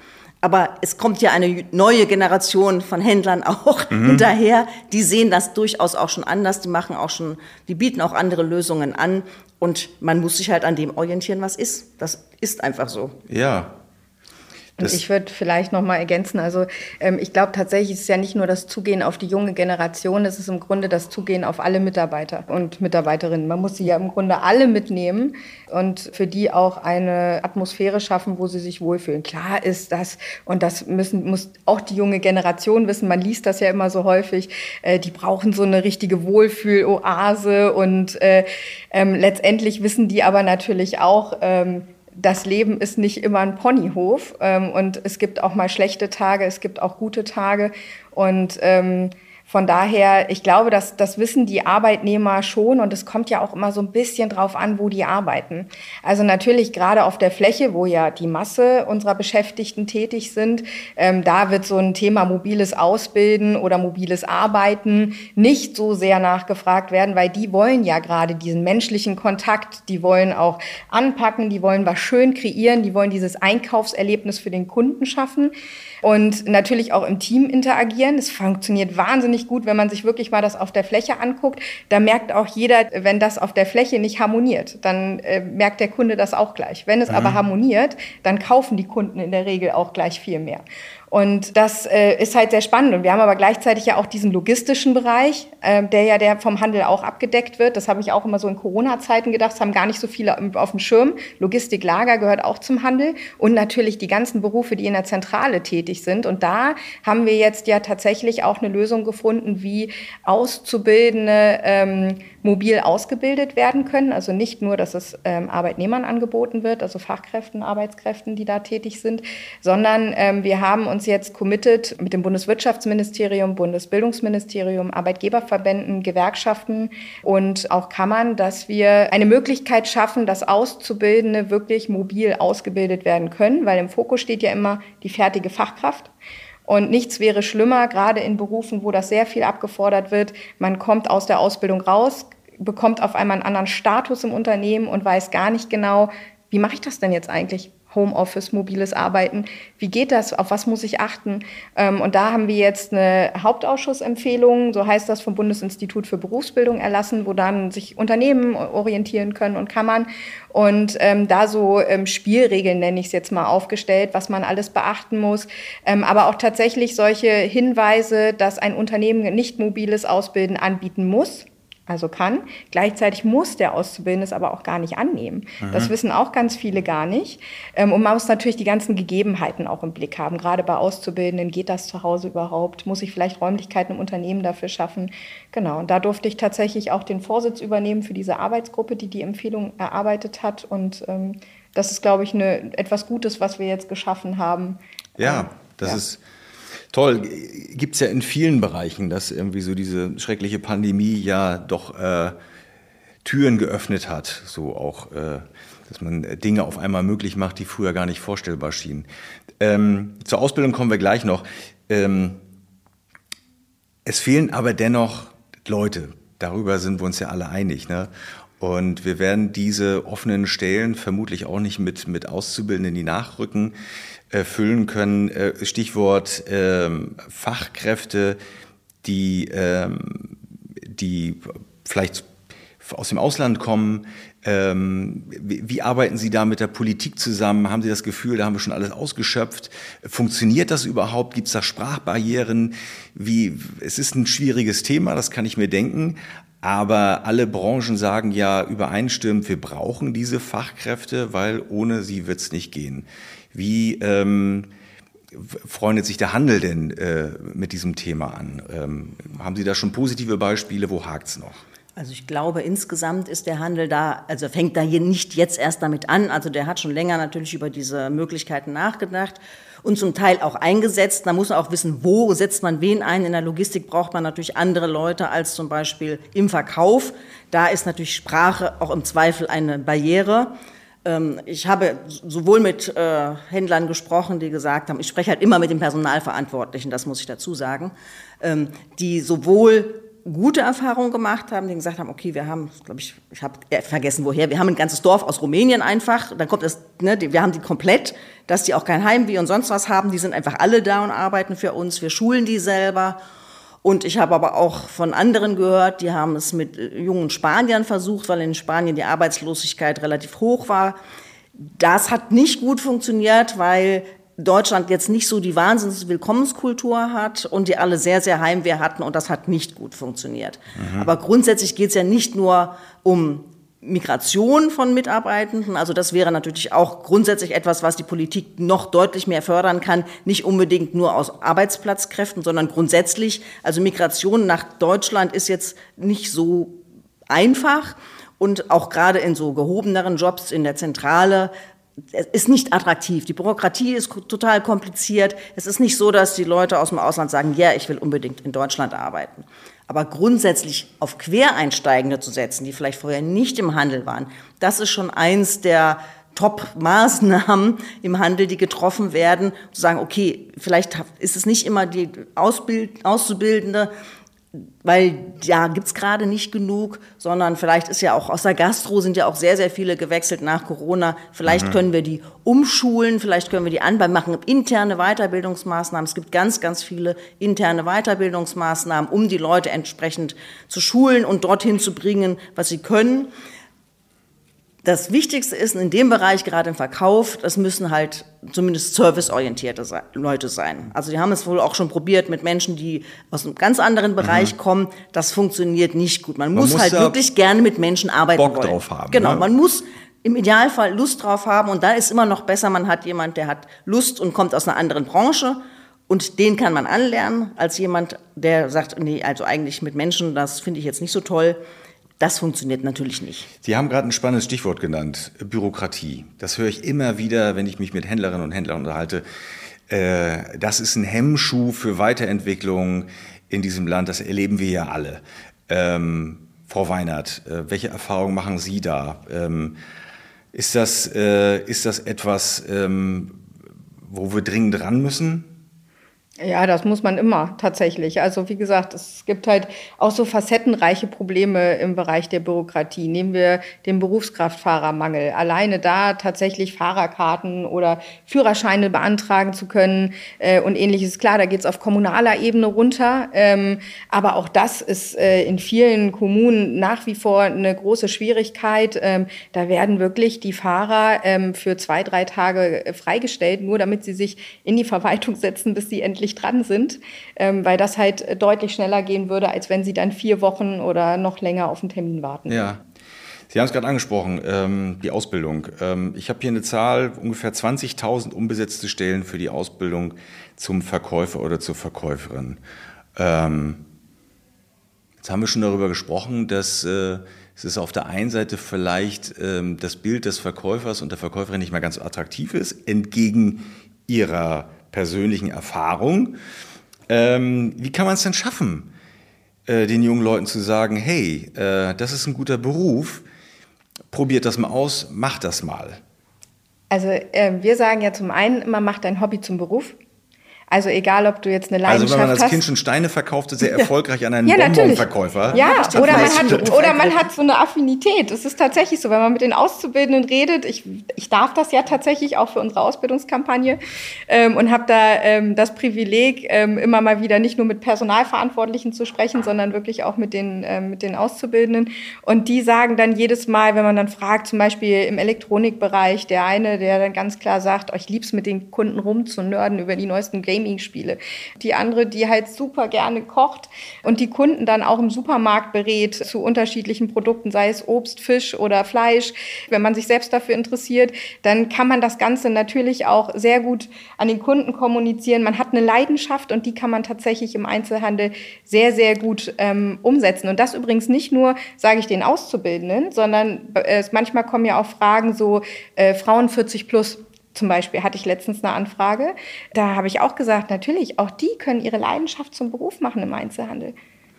Aber es kommt ja eine neue Generation von Händlern auch mhm. hinterher. Die sehen das durchaus auch schon anders. Die machen auch schon, die bieten auch andere Lösungen an. Und man muss sich halt an dem orientieren, was ist. Das ist einfach so. Ja, und ich würde vielleicht noch mal ergänzen, also ähm, ich glaube tatsächlich ist es ja nicht nur das Zugehen auf die junge Generation, es ist im Grunde das Zugehen auf alle Mitarbeiter und Mitarbeiterinnen. Man muss sie ja im Grunde alle mitnehmen und für die auch eine Atmosphäre schaffen, wo sie sich wohlfühlen. Klar ist das, und das müssen, muss auch die junge Generation wissen, man liest das ja immer so häufig, äh, die brauchen so eine richtige Wohlfühloase und äh, ähm, letztendlich wissen die aber natürlich auch, ähm, das Leben ist nicht immer ein Ponyhof ähm, und es gibt auch mal schlechte Tage, es gibt auch gute Tage. Und ähm, von daher, ich glaube, dass das wissen die Arbeitnehmer schon und es kommt ja auch immer so ein bisschen drauf an, wo die arbeiten. Also natürlich gerade auf der Fläche, wo ja die Masse unserer Beschäftigten tätig sind, ähm, da wird so ein Thema mobiles Ausbilden oder mobiles Arbeiten nicht so sehr nachgefragt werden, weil die wollen ja gerade diesen menschlichen Kontakt, die wollen auch anpacken, die wollen was schön kreieren, die wollen dieses Einkaufserlebnis für den Kunden schaffen und natürlich auch im Team interagieren. Es funktioniert wahnsinnig gut, wenn man sich wirklich mal das auf der Fläche anguckt. Da merkt auch jeder, wenn das auf der Fläche nicht harmoniert, dann äh, merkt der Kunde das auch gleich. Wenn es mhm. aber harmoniert, dann kaufen die Kunden in der Regel auch gleich viel mehr. Und das äh, ist halt sehr spannend. Und wir haben aber gleichzeitig ja auch diesen logistischen Bereich, äh, der ja der vom Handel auch abgedeckt wird. Das habe ich auch immer so in Corona-Zeiten gedacht. Das haben gar nicht so viele auf dem Schirm. Logistik, Lager gehört auch zum Handel. Und natürlich die ganzen Berufe, die in der Zentrale tätig sind. Und da haben wir jetzt ja tatsächlich auch eine Lösung gefunden, wie Auszubildende ähm, mobil ausgebildet werden können. Also nicht nur, dass es ähm, Arbeitnehmern angeboten wird, also Fachkräften, Arbeitskräften, die da tätig sind, sondern ähm, wir haben uns jetzt committed mit dem Bundeswirtschaftsministerium, Bundesbildungsministerium, Arbeitgeberverbänden, Gewerkschaften und auch Kammern, dass wir eine Möglichkeit schaffen, dass Auszubildende wirklich mobil ausgebildet werden können, weil im Fokus steht ja immer die fertige Fachkraft. Und nichts wäre schlimmer, gerade in Berufen, wo das sehr viel abgefordert wird. Man kommt aus der Ausbildung raus, bekommt auf einmal einen anderen Status im Unternehmen und weiß gar nicht genau, wie mache ich das denn jetzt eigentlich? Homeoffice, mobiles Arbeiten. Wie geht das? Auf was muss ich achten? Ähm, und da haben wir jetzt eine Hauptausschussempfehlung, so heißt das vom Bundesinstitut für Berufsbildung erlassen, wo dann sich Unternehmen orientieren können und Kammern. Und ähm, da so ähm, Spielregeln, nenne ich es jetzt mal, aufgestellt, was man alles beachten muss. Ähm, aber auch tatsächlich solche Hinweise, dass ein Unternehmen nicht mobiles Ausbilden anbieten muss also kann. Gleichzeitig muss der Auszubildende es aber auch gar nicht annehmen. Mhm. Das wissen auch ganz viele gar nicht. Ähm, und man muss natürlich die ganzen Gegebenheiten auch im Blick haben. Gerade bei Auszubildenden, geht das zu Hause überhaupt? Muss ich vielleicht Räumlichkeiten im Unternehmen dafür schaffen? Genau, und da durfte ich tatsächlich auch den Vorsitz übernehmen für diese Arbeitsgruppe, die die Empfehlung erarbeitet hat. Und ähm, das ist, glaube ich, eine, etwas Gutes, was wir jetzt geschaffen haben. Ja, ähm, das ja. ist Toll, gibt es ja in vielen Bereichen, dass irgendwie so diese schreckliche Pandemie ja doch äh, Türen geöffnet hat, so auch, äh, dass man Dinge auf einmal möglich macht, die früher gar nicht vorstellbar schienen. Ähm, zur Ausbildung kommen wir gleich noch. Ähm, es fehlen aber dennoch Leute. Darüber sind wir uns ja alle einig. Ne? Und wir werden diese offenen Stellen vermutlich auch nicht mit, mit Auszubildenden, die nachrücken, äh, füllen können. Äh, Stichwort ähm, Fachkräfte, die, ähm, die vielleicht aus dem Ausland kommen. Ähm, wie, wie, arbeiten Sie da mit der Politik zusammen? Haben Sie das Gefühl, da haben wir schon alles ausgeschöpft? Funktioniert das überhaupt? Gibt es da Sprachbarrieren? Wie, es ist ein schwieriges Thema, das kann ich mir denken. Aber alle Branchen sagen ja übereinstimmend, wir brauchen diese Fachkräfte, weil ohne sie wird es nicht gehen. Wie ähm, freundet sich der Handel denn äh, mit diesem Thema an? Ähm, haben Sie da schon positive Beispiele? Wo hakt es noch? Also ich glaube, insgesamt ist der Handel da, also fängt da hier nicht jetzt erst damit an. Also der hat schon länger natürlich über diese Möglichkeiten nachgedacht und zum Teil auch eingesetzt. Man muss auch wissen, wo setzt man wen ein. In der Logistik braucht man natürlich andere Leute als zum Beispiel im Verkauf. Da ist natürlich Sprache auch im Zweifel eine Barriere. Ähm, ich habe sowohl mit äh, Händlern gesprochen, die gesagt haben, ich spreche halt immer mit dem Personalverantwortlichen, das muss ich dazu sagen, ähm, die sowohl gute Erfahrungen gemacht haben, die gesagt haben, okay, wir haben, glaube ich, ich habe vergessen woher, wir haben ein ganzes Dorf aus Rumänien einfach, dann kommt das, ne, wir haben die komplett, dass die auch kein Heimweh und sonst was haben, die sind einfach alle da und arbeiten für uns, wir schulen die selber und ich habe aber auch von anderen gehört, die haben es mit äh, jungen Spaniern versucht, weil in Spanien die Arbeitslosigkeit relativ hoch war. Das hat nicht gut funktioniert, weil Deutschland jetzt nicht so die Wahnsinns-Willkommenskultur hat und die alle sehr, sehr Heimweh hatten und das hat nicht gut funktioniert. Mhm. Aber grundsätzlich geht es ja nicht nur um Migration von Mitarbeitenden. Also das wäre natürlich auch grundsätzlich etwas, was die Politik noch deutlich mehr fördern kann. Nicht unbedingt nur aus Arbeitsplatzkräften, sondern grundsätzlich. Also Migration nach Deutschland ist jetzt nicht so einfach. Und auch gerade in so gehobeneren Jobs in der Zentrale es ist nicht attraktiv. Die Bürokratie ist total kompliziert. Es ist nicht so, dass die Leute aus dem Ausland sagen, ja, ich will unbedingt in Deutschland arbeiten. Aber grundsätzlich auf Quereinsteigende zu setzen, die vielleicht vorher nicht im Handel waren, das ist schon eins der Top-Maßnahmen im Handel, die getroffen werden, zu sagen, okay, vielleicht ist es nicht immer die Ausbild Auszubildende, weil ja gibt's gerade nicht genug, sondern vielleicht ist ja auch aus der Gastro sind ja auch sehr, sehr viele gewechselt nach Corona. Vielleicht mhm. können wir die umschulen, vielleicht können wir die anbauen, machen interne Weiterbildungsmaßnahmen. Es gibt ganz, ganz viele interne Weiterbildungsmaßnahmen, um die Leute entsprechend zu schulen und dorthin zu bringen, was sie können das Wichtigste ist in dem Bereich, gerade im Verkauf, das müssen halt zumindest serviceorientierte Leute sein. Also die haben es wohl auch schon probiert mit Menschen, die aus einem ganz anderen Bereich mhm. kommen. Das funktioniert nicht gut. Man, man muss, muss, halt wirklich gerne mit Menschen arbeiten Bock wollen. drauf haben. Genau, ne? man muss im Idealfall Lust drauf haben und da ist immer noch besser, man hat jemand, der hat Lust und kommt aus einer anderen Branche und den kann man anlernen, als jemand, der sagt, nee, also eigentlich mit Menschen, das finde ich jetzt nicht so toll Das funktioniert natürlich nicht. Sie haben gerade ein spannendes Stichwort genannt, Bürokratie. Das höre ich immer wieder, wenn ich mich mit Händlerinnen und Händlern unterhalte. Äh, das ist ein Hemmschuh für Weiterentwicklung in diesem Land. Das erleben wir ja alle. Ähm, Frau Weinert, äh, welche Erfahrungen machen Sie da? Ähm, ist, das, äh, ist das etwas, ähm, wo wir dringend ran müssen? Ja, das muss man immer tatsächlich. Also wie gesagt, es gibt halt auch so facettenreiche Probleme im Bereich der Bürokratie. Nehmen wir den Berufskraftfahrermangel. Alleine da tatsächlich Fahrerkarten oder Führerscheine beantragen zu können äh, und ähnliches. Klar, da geht's auf kommunaler Ebene runter. Ähm, aber auch das ist äh, in vielen Kommunen nach wie vor eine große Schwierigkeit. Ähm, da werden wirklich die Fahrer ähm, für zwei, drei Tage äh, freigestellt, nur damit sie sich in die Verwaltung setzen, bis sie endlich endlich dran sind, ähm, weil das halt deutlich schneller gehen würde, als wenn sie dann vier Wochen oder noch länger auf einen Termin warten. Ja. Sie haben es gerade angesprochen, ähm, die Ausbildung. Ähm, ich habe hier eine Zahl, ungefähr 20.000 unbesetzte Stellen für die Ausbildung zum Verkäufer oder zur Verkäuferin. Ähm, jetzt haben wir schon darüber gesprochen, dass äh, es ist auf der einen Seite vielleicht ähm, das Bild des Verkäufers und der Verkäuferin nicht mehr ganz attraktiv ist, entgegen ihrer persönlichen Erfahrung. Ähm, wie kann man es denn schaffen, äh, den jungen Leuten zu sagen, hey, äh, das ist ein guter Beruf, probiert das mal aus, macht das mal. Also äh, wir sagen ja zum einen immer, macht dein Hobby zum Beruf. Also egal, ob du jetzt eine Leidenschaft hast. Also wenn man als Kind schon Steine verkaufte, sehr erfolgreich an einen ja, Bonbonverkäufer. Ja, oder man, hat, oder man hat so eine Affinität. Es ist tatsächlich so, wenn man mit den Auszubildenden redet. Ich, ich darf das ja tatsächlich auch für unsere Ausbildungskampagne ähm, und habe da ähm, das Privileg, ähm, immer mal wieder nicht nur mit Personalverantwortlichen zu sprechen, sondern wirklich auch mit den, ähm, mit den Auszubildenden. Und die sagen dann jedes Mal, wenn man dann fragt, zum Beispiel im Elektronikbereich, der eine, der dann ganz klar sagt, oh, ich lieb's mit den Kunden rumzunörden über die neuesten Games Gaming-Spiele. Die andere, die halt super gerne kocht und die Kunden dann auch im Supermarkt berät zu unterschiedlichen Produkten, sei es Obst, Fisch oder Fleisch. Wenn man sich selbst dafür interessiert, dann kann man das Ganze natürlich auch sehr gut an den Kunden kommunizieren. Man hat eine Leidenschaft und die kann man tatsächlich im Einzelhandel sehr, sehr gut ähm, umsetzen. Und das übrigens nicht nur, sage ich den Auszubildenden, sondern äh, manchmal kommen ja auch Fragen so äh, Frauen 40 plus. Zum Beispiel hatte ich letztens eine Anfrage. Da habe ich auch gesagt, natürlich, auch die können ihre Leidenschaft zum Beruf machen im Einzelhandel.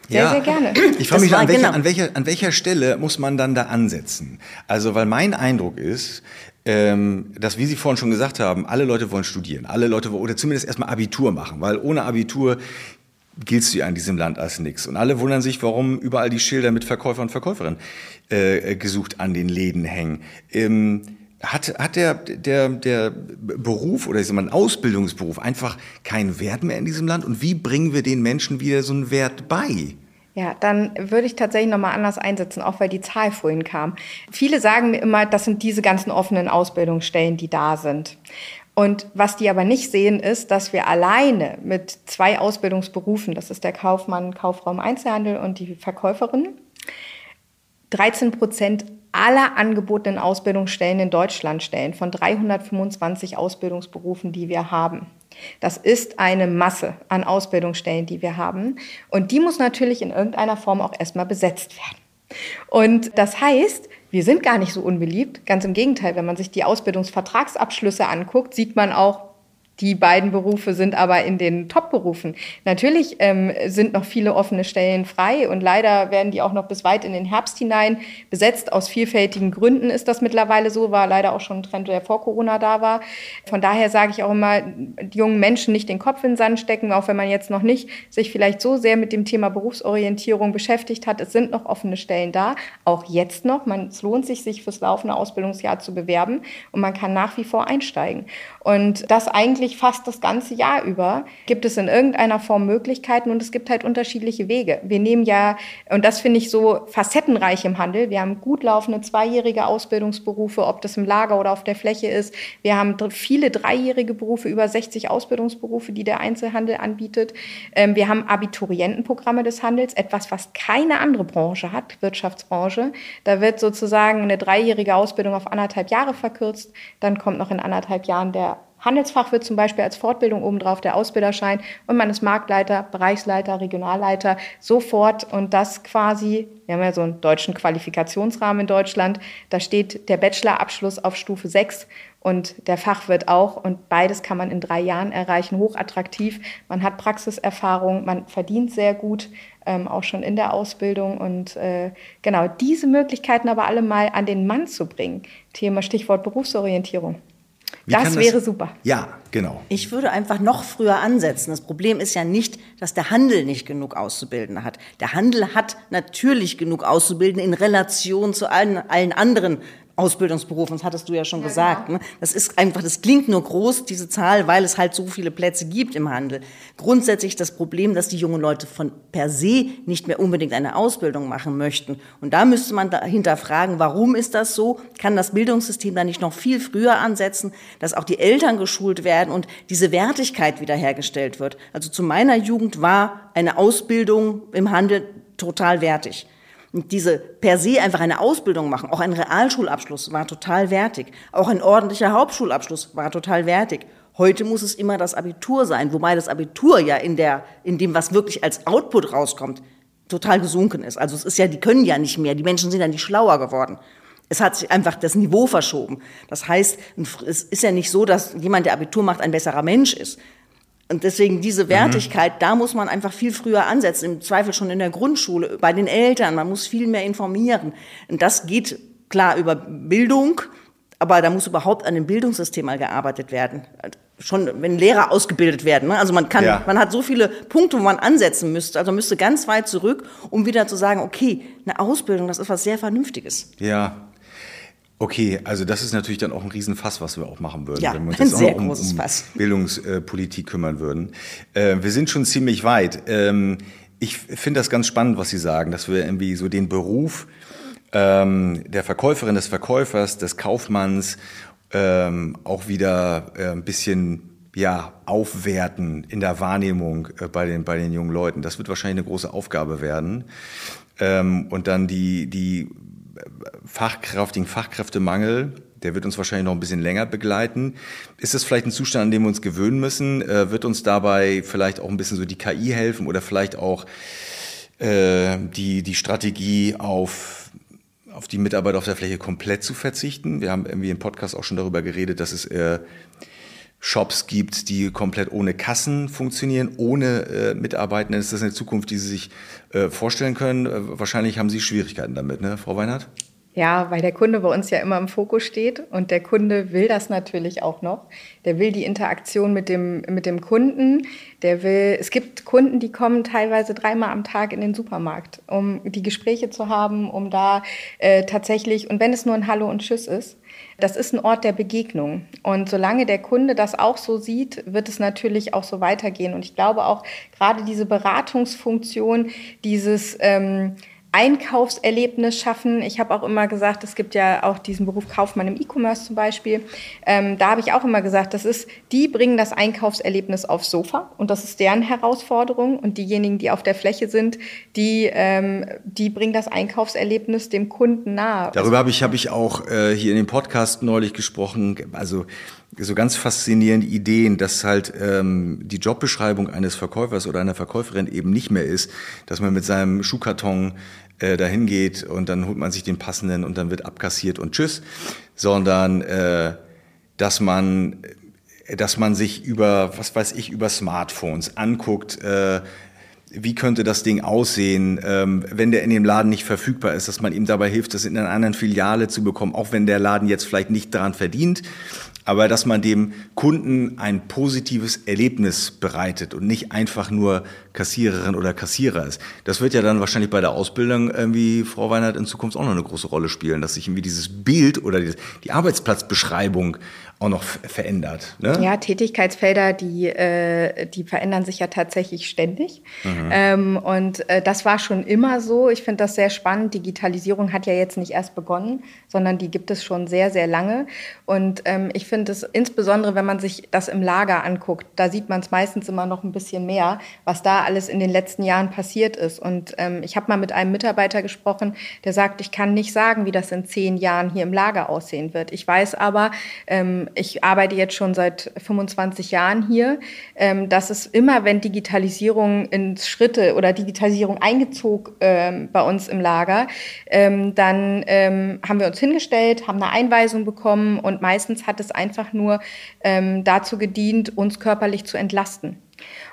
Sehr, ja, sehr gerne. Ich frage mich, an welcher, genau. an, welcher, an welcher Stelle muss man dann da ansetzen? Also, weil mein Eindruck ist, ähm, dass, wie Sie vorhin schon gesagt haben, alle Leute wollen studieren. Alle Leute wollen, oder zumindest erstmal Abitur machen, weil ohne Abitur giltst du ja in diesem Land als nichts. Und alle wundern sich, warum überall die Schilder mit Verkäufer und Verkäuferin äh, gesucht an den Läden hängen. Ähm, hat, hat der, der, der Beruf oder ich sag ein Ausbildungsberuf einfach keinen Wert mehr in diesem Land? Und wie bringen wir den Menschen wieder so einen Wert bei? Ja, dann würde ich tatsächlich nochmal anders einsetzen, auch weil die Zahl vorhin kam. Viele sagen mir immer, das sind diese ganzen offenen Ausbildungsstellen, die da sind. Und was die aber nicht sehen, ist, dass wir alleine mit zwei Ausbildungsberufen, das ist der Kaufmann, Kaufraum Einzelhandel und die Verkäuferin, 13 Prozent aller angebotenen Ausbildungsstellen in Deutschland stellen, von 325 Ausbildungsberufen, die wir haben. Das ist eine Masse an Ausbildungsstellen, die wir haben. Und die muss natürlich in irgendeiner Form auch erstmal besetzt werden. Und das heißt, wir sind gar nicht so unbeliebt. Ganz im Gegenteil, wenn man sich die Ausbildungsvertragsabschlüsse anguckt, sieht man auch, die beiden Berufe sind aber in den Top-Berufen. Natürlich ähm, sind noch viele offene Stellen frei und leider werden die auch noch bis weit in den Herbst hinein besetzt. Aus vielfältigen Gründen ist das mittlerweile so, war leider auch schon ein Trend, der vor Corona da war. Von daher sage ich auch immer, die jungen Menschen nicht den Kopf in den Sand stecken, auch wenn man jetzt noch nicht sich vielleicht so sehr mit dem Thema Berufsorientierung beschäftigt hat. Es sind noch offene Stellen da, auch jetzt noch. Man, es lohnt sich, sich fürs laufende Ausbildungsjahr zu bewerben und man kann nach wie vor einsteigen. Und das eigentlich fast das ganze Jahr über gibt es in irgendeiner Form Möglichkeiten und es gibt halt unterschiedliche Wege. Wir nehmen ja, und das finde ich so facettenreich im Handel, wir haben gut laufende zweijährige Ausbildungsberufe, ob das im Lager oder auf der Fläche ist. Wir haben viele dreijährige Berufe, über 60 Ausbildungsberufe, die der Einzelhandel anbietet. Ähm, wir haben Abiturientenprogramme des Handels, etwas, was keine andere Branche hat, Wirtschaftsbranche. Da wird sozusagen eine dreijährige Ausbildung auf anderthalb Jahre verkürzt. Dann kommt noch in anderthalb Jahren der Handelsfachwirt zum Beispiel als Fortbildung obendrauf, der Ausbilderschein und man ist Marktleiter, Bereichsleiter, Regionalleiter, sofort und das quasi, wir haben ja so einen deutschen Qualifikationsrahmen in Deutschland, da steht der Bachelorabschluss auf Stufe 6 und der Fachwirt auch und beides kann man in drei Jahren erreichen, hochattraktiv, man hat Praxiserfahrung, man verdient sehr gut, ähm, auch schon in der Ausbildung und äh, genau diese Möglichkeiten aber alle mal an den Mann zu bringen, Thema Stichwort Berufsorientierung. Wie das wäre super. Ja, genau. Ich würde einfach noch früher ansetzen. Das Problem ist ja nicht, dass der Handel nicht genug Auszubildende hat. Der Handel hat natürlich genug Auszubildende in Relation zu allen, allen anderen Ausbildungsberufen, das hattest du ja schon ja, gesagt. Genau. Ne? Das ist einfach, das klingt nur groß, diese Zahl, weil es halt so viele Plätze gibt im Handel. Grundsätzlich das Problem, dass die jungen Leute von per se nicht mehr unbedingt eine Ausbildung machen möchten. Und da müsste man dahinter fragen, warum ist das so? Kann das Bildungssystem da nicht noch viel früher ansetzen, dass auch die Eltern geschult werden und diese Wertigkeit wiederhergestellt wird? Also zu meiner Jugend war eine Ausbildung im Handel total wertig. Und diese per se einfach eine Ausbildung machen, auch ein Realschulabschluss war total wertig. Auch ein ordentlicher Hauptschulabschluss war total wertig. Heute muss es immer das Abitur sein, wobei das Abitur ja in, der, in dem, was wirklich als Output rauskommt, total gesunken ist. Also es ist ja, die können ja nicht mehr, die Menschen sind ja nicht schlauer geworden. Es hat sich einfach das Niveau verschoben. Das heißt, es ist ja nicht so, dass jemand, der Abitur macht, ein besserer Mensch ist. Und deswegen diese Wertigkeit, mhm. da muss man einfach viel früher ansetzen, im Zweifel schon in der Grundschule, bei den Eltern, man muss viel mehr informieren. Und das geht klar über Bildung, aber da muss überhaupt an dem Bildungssystem mal gearbeitet werden. Schon, wenn Lehrer ausgebildet werden. Ne? Also man kann, ja. man hat so viele Punkte, wo man ansetzen müsste. Also man müsste ganz weit zurück, um wieder zu sagen, okay, eine Ausbildung, das ist was sehr Vernünftiges. Ja, Okay, also das ist natürlich dann auch ein Riesenfass, was wir auch machen würden, ja, wenn wir uns jetzt auch um, um Bildungspolitik kümmern würden. Äh, wir sind schon ziemlich weit. Ähm, ich finde das ganz spannend, was Sie sagen, dass wir irgendwie so den Beruf ähm, der Verkäuferin, des Verkäufers, des Kaufmanns ähm, auch wieder äh, ein bisschen ja, aufwerten in der Wahrnehmung äh, bei, den, bei den jungen Leuten. Das wird wahrscheinlich eine große Aufgabe werden. Ähm, und dann die, die Fachkraft, den Fachkräftemangel, der wird uns wahrscheinlich noch ein bisschen länger begleiten. Ist das vielleicht ein Zustand, an dem wir uns gewöhnen müssen? Äh, wird uns dabei vielleicht auch ein bisschen so die KI helfen oder vielleicht auch äh, die, die Strategie auf, auf die Mitarbeiter auf der Fläche komplett zu verzichten? Wir haben irgendwie im Podcast auch schon darüber geredet, dass es äh, Shops gibt, die komplett ohne Kassen funktionieren, ohne äh, Mitarbeitende. Ist das eine Zukunft, die Sie sich äh, vorstellen können? Äh, wahrscheinlich haben Sie Schwierigkeiten damit, ne, Frau Weinhardt? Ja, weil der Kunde bei uns ja immer im Fokus steht und der Kunde will das natürlich auch noch. Der will die Interaktion mit dem, mit dem Kunden. Der will, es gibt Kunden, die kommen teilweise dreimal am Tag in den Supermarkt, um die Gespräche zu haben, um da äh, tatsächlich, und wenn es nur ein Hallo und Tschüss ist, das ist ein Ort der Begegnung. Und solange der Kunde das auch so sieht, wird es natürlich auch so weitergehen. Und ich glaube auch gerade diese Beratungsfunktion, dieses, ähm, Einkaufserlebnis schaffen. Ich habe auch immer gesagt, es gibt ja auch diesen Beruf Kaufmann im E-Commerce zum Beispiel. Ähm, da habe ich auch immer gesagt, das ist, die bringen das Einkaufserlebnis aufs Sofa und das ist deren Herausforderung. Und diejenigen, die auf der Fläche sind, die, ähm, die bringen das Einkaufserlebnis dem Kunden nahe. Darüber habe ich, hab ich auch äh, hier in dem Podcast neulich gesprochen. Also so ganz faszinierende Ideen, dass halt ähm, die Jobbeschreibung eines Verkäufers oder einer Verkäuferin eben nicht mehr ist, dass man mit seinem Schuhkarton äh, dahin geht und dann holt man sich den passenden und dann wird abkassiert und tschüss, sondern äh, dass man dass man sich über, was weiß ich, über Smartphones anguckt, äh, wie könnte das Ding aussehen, ähm, wenn der in dem Laden nicht verfügbar ist, dass man ihm dabei hilft, das in einer anderen Filiale zu bekommen, auch wenn der Laden jetzt vielleicht nicht daran verdient, aber dass man dem Kunden ein positives Erlebnis bereitet und nicht einfach nur Kassiererin oder Kassierer ist. Das wird ja dann wahrscheinlich bei der Ausbildung irgendwie, Frau Weinert, in Zukunft auch noch eine große Rolle spielen, dass sich irgendwie dieses Bild oder die Arbeitsplatzbeschreibung auch noch verändert. Ne? Ja, Tätigkeitsfelder, die, äh, die verändern sich ja tatsächlich ständig. Mhm. Ähm, und äh, das war schon immer so. Ich finde das sehr spannend. Digitalisierung hat ja jetzt nicht erst begonnen, sondern die gibt es schon sehr, sehr lange. Und ähm, ich finde es insbesondere, wenn man sich das im Lager anguckt, da sieht man es meistens immer noch ein bisschen mehr, was da alles in den letzten Jahren passiert ist. Und ähm, ich habe mal mit einem Mitarbeiter gesprochen, der sagt, ich kann nicht sagen, wie das in zehn Jahren hier im Lager aussehen wird. Ich weiß aber, ähm, ich arbeite jetzt schon seit 25 Jahren hier, ähm, dass es immer, wenn Digitalisierung ins Schritte oder Digitalisierung eingezog ähm, bei uns im Lager, ähm, dann haben wir uns hingestellt, haben eine Einweisung bekommen und meistens hat es einfach nur dazu gedient, uns körperlich zu entlasten.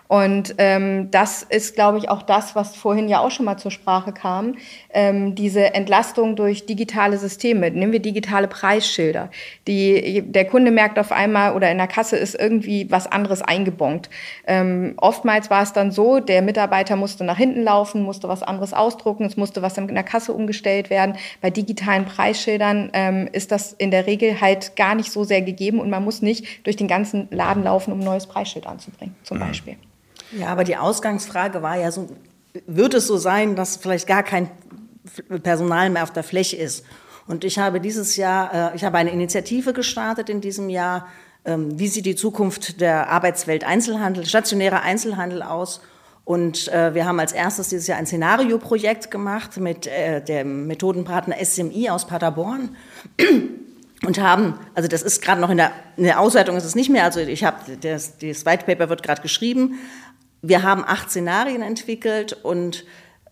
Und ähm, das ist, glaube ich, auch das, was vorhin ja auch schon mal zur Sprache kam, ähm, diese Entlastung durch digitale Systeme. Nehmen wir digitale Preisschilder. Die, der Kunde merkt auf einmal oder in der Kasse ist irgendwie was anderes eingebongt. Ähm, oftmals war es dann so, der Mitarbeiter musste nach hinten laufen, musste was anderes ausdrucken, es musste was in der Kasse umgestellt werden. Bei digitalen Preisschildern ähm, ist das in der Regel halt gar nicht so sehr gegeben und man muss nicht durch den ganzen Laden laufen, um ein neues Preisschild anzubringen, zum mhm. Ja, aber die Ausgangsfrage war ja so, wird es so sein, dass vielleicht gar kein Personal mehr auf der Fläche ist? Und ich habe dieses Jahr, äh, ich habe eine Initiative gestartet in diesem Jahr, ähm, wie sieht die Zukunft der Arbeitswelt Einzelhandel, stationärer Einzelhandel aus? Und äh, wir haben als erstes dieses Jahr ein Szenario-Projekt gemacht mit äh, dem Methodenpartner SMI aus Paderborn und haben, also das ist gerade noch in der, in der Auswertung, ist es nicht mehr, also ich habe, das, das White Paper wird gerade geschrieben, wir haben acht Szenarien entwickelt und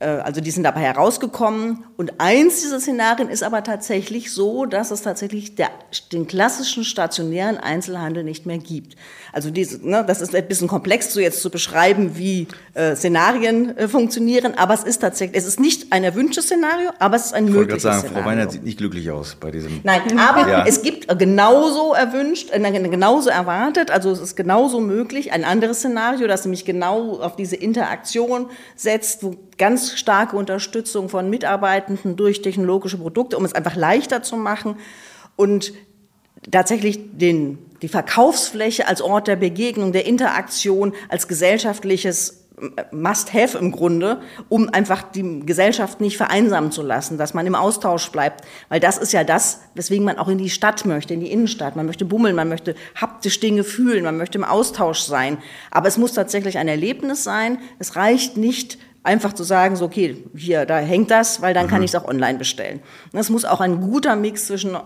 also die sind dabei herausgekommen. Und eins dieser Szenarien ist aber tatsächlich so, dass es tatsächlich der, den klassischen stationären Einzelhandel nicht mehr gibt. Also diese, ne, das ist ein bisschen komplex so jetzt zu beschreiben, wie äh, Szenarien äh, funktionieren, aber es ist tatsächlich, es ist nicht ein erwünschtes Szenario, aber es ist ein ich mögliches sagen, Szenario. Frau Weinert sieht nicht glücklich aus bei diesem. Nein, aber ja. es gibt genauso erwünscht, äh, genauso erwartet, also es ist genauso möglich, ein anderes Szenario, das nämlich genau auf diese Interaktion setzt, wo ganz starke Unterstützung von Mitarbeitenden durch technologische Produkte, um es einfach leichter zu machen und tatsächlich den, die Verkaufsfläche als Ort der Begegnung, der Interaktion, als gesellschaftliches Must-have im Grunde, um einfach die Gesellschaft nicht vereinsamen zu lassen, dass man im Austausch bleibt. Weil das ist ja das, weswegen man auch in die Stadt möchte, in die Innenstadt. Man möchte bummeln, man möchte haptisch Dinge fühlen, man möchte im Austausch sein. Aber es muss tatsächlich ein Erlebnis sein. Es reicht nicht, einfach zu sagen, so okay, hier, da hängt das, weil dann mhm. kann ich es auch online bestellen. Das muss auch ein guter Mix zwischen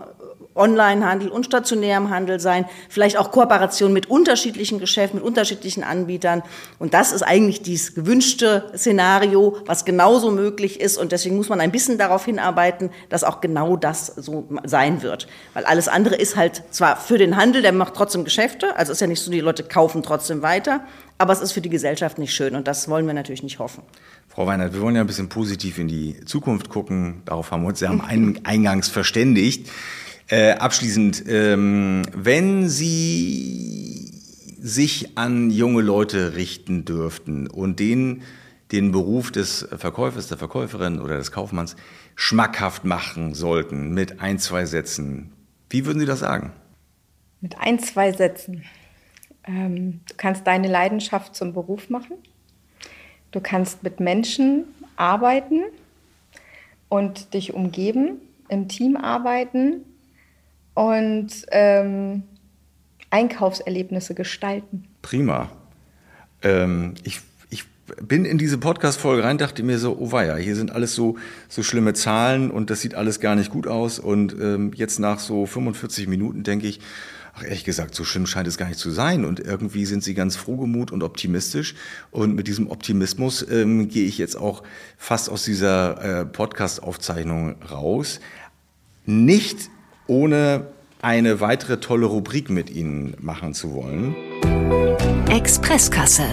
Onlinehandel und stationärem Handel sein, vielleicht auch Kooperation mit unterschiedlichen Geschäften, mit unterschiedlichen Anbietern. Und das ist eigentlich dieses gewünschte Szenario, was genauso möglich ist. Und deswegen muss man ein bisschen darauf hinarbeiten, dass auch genau das so sein wird. Weil alles andere ist halt zwar für den Handel, der macht trotzdem Geschäfte, also ist ja nicht so, die Leute kaufen trotzdem weiter, aber es ist für die Gesellschaft nicht schön und das wollen wir natürlich nicht hoffen. Frau Weinert, wir wollen ja ein bisschen positiv in die Zukunft gucken. Darauf haben wir uns ja am Eingangs verständigt. Äh, abschließend, ähm, wenn Sie sich an junge Leute richten dürften und denen den Beruf des Verkäufers, der Verkäuferin oder des Kaufmanns schmackhaft machen sollten mit ein, zwei Sätzen, wie würden Sie das sagen? Mit ein, zwei Sätzen. Ähm, du kannst deine Leidenschaft zum Beruf machen. Du kannst mit Menschen arbeiten und dich umgeben, im Team arbeiten und ähm, Einkaufserlebnisse gestalten. Prima. Ähm, ich, bin in diese Podcast-Folge rein, dachte mir so, oh weia, hier sind alles so, so schlimme Zahlen und das sieht alles gar nicht gut aus. Und ähm, jetzt nach so 45 Minuten denke ich, ach ehrlich gesagt, so schlimm scheint es gar nicht zu sein. Und irgendwie sind sie ganz frohgemut und optimistisch. Und mit diesem Optimismus ähm, gehe ich jetzt auch fast aus dieser äh, Podcast-Aufzeichnung raus. Nicht ohne eine weitere tolle Rubrik mit Ihnen machen zu wollen. Expresskasse.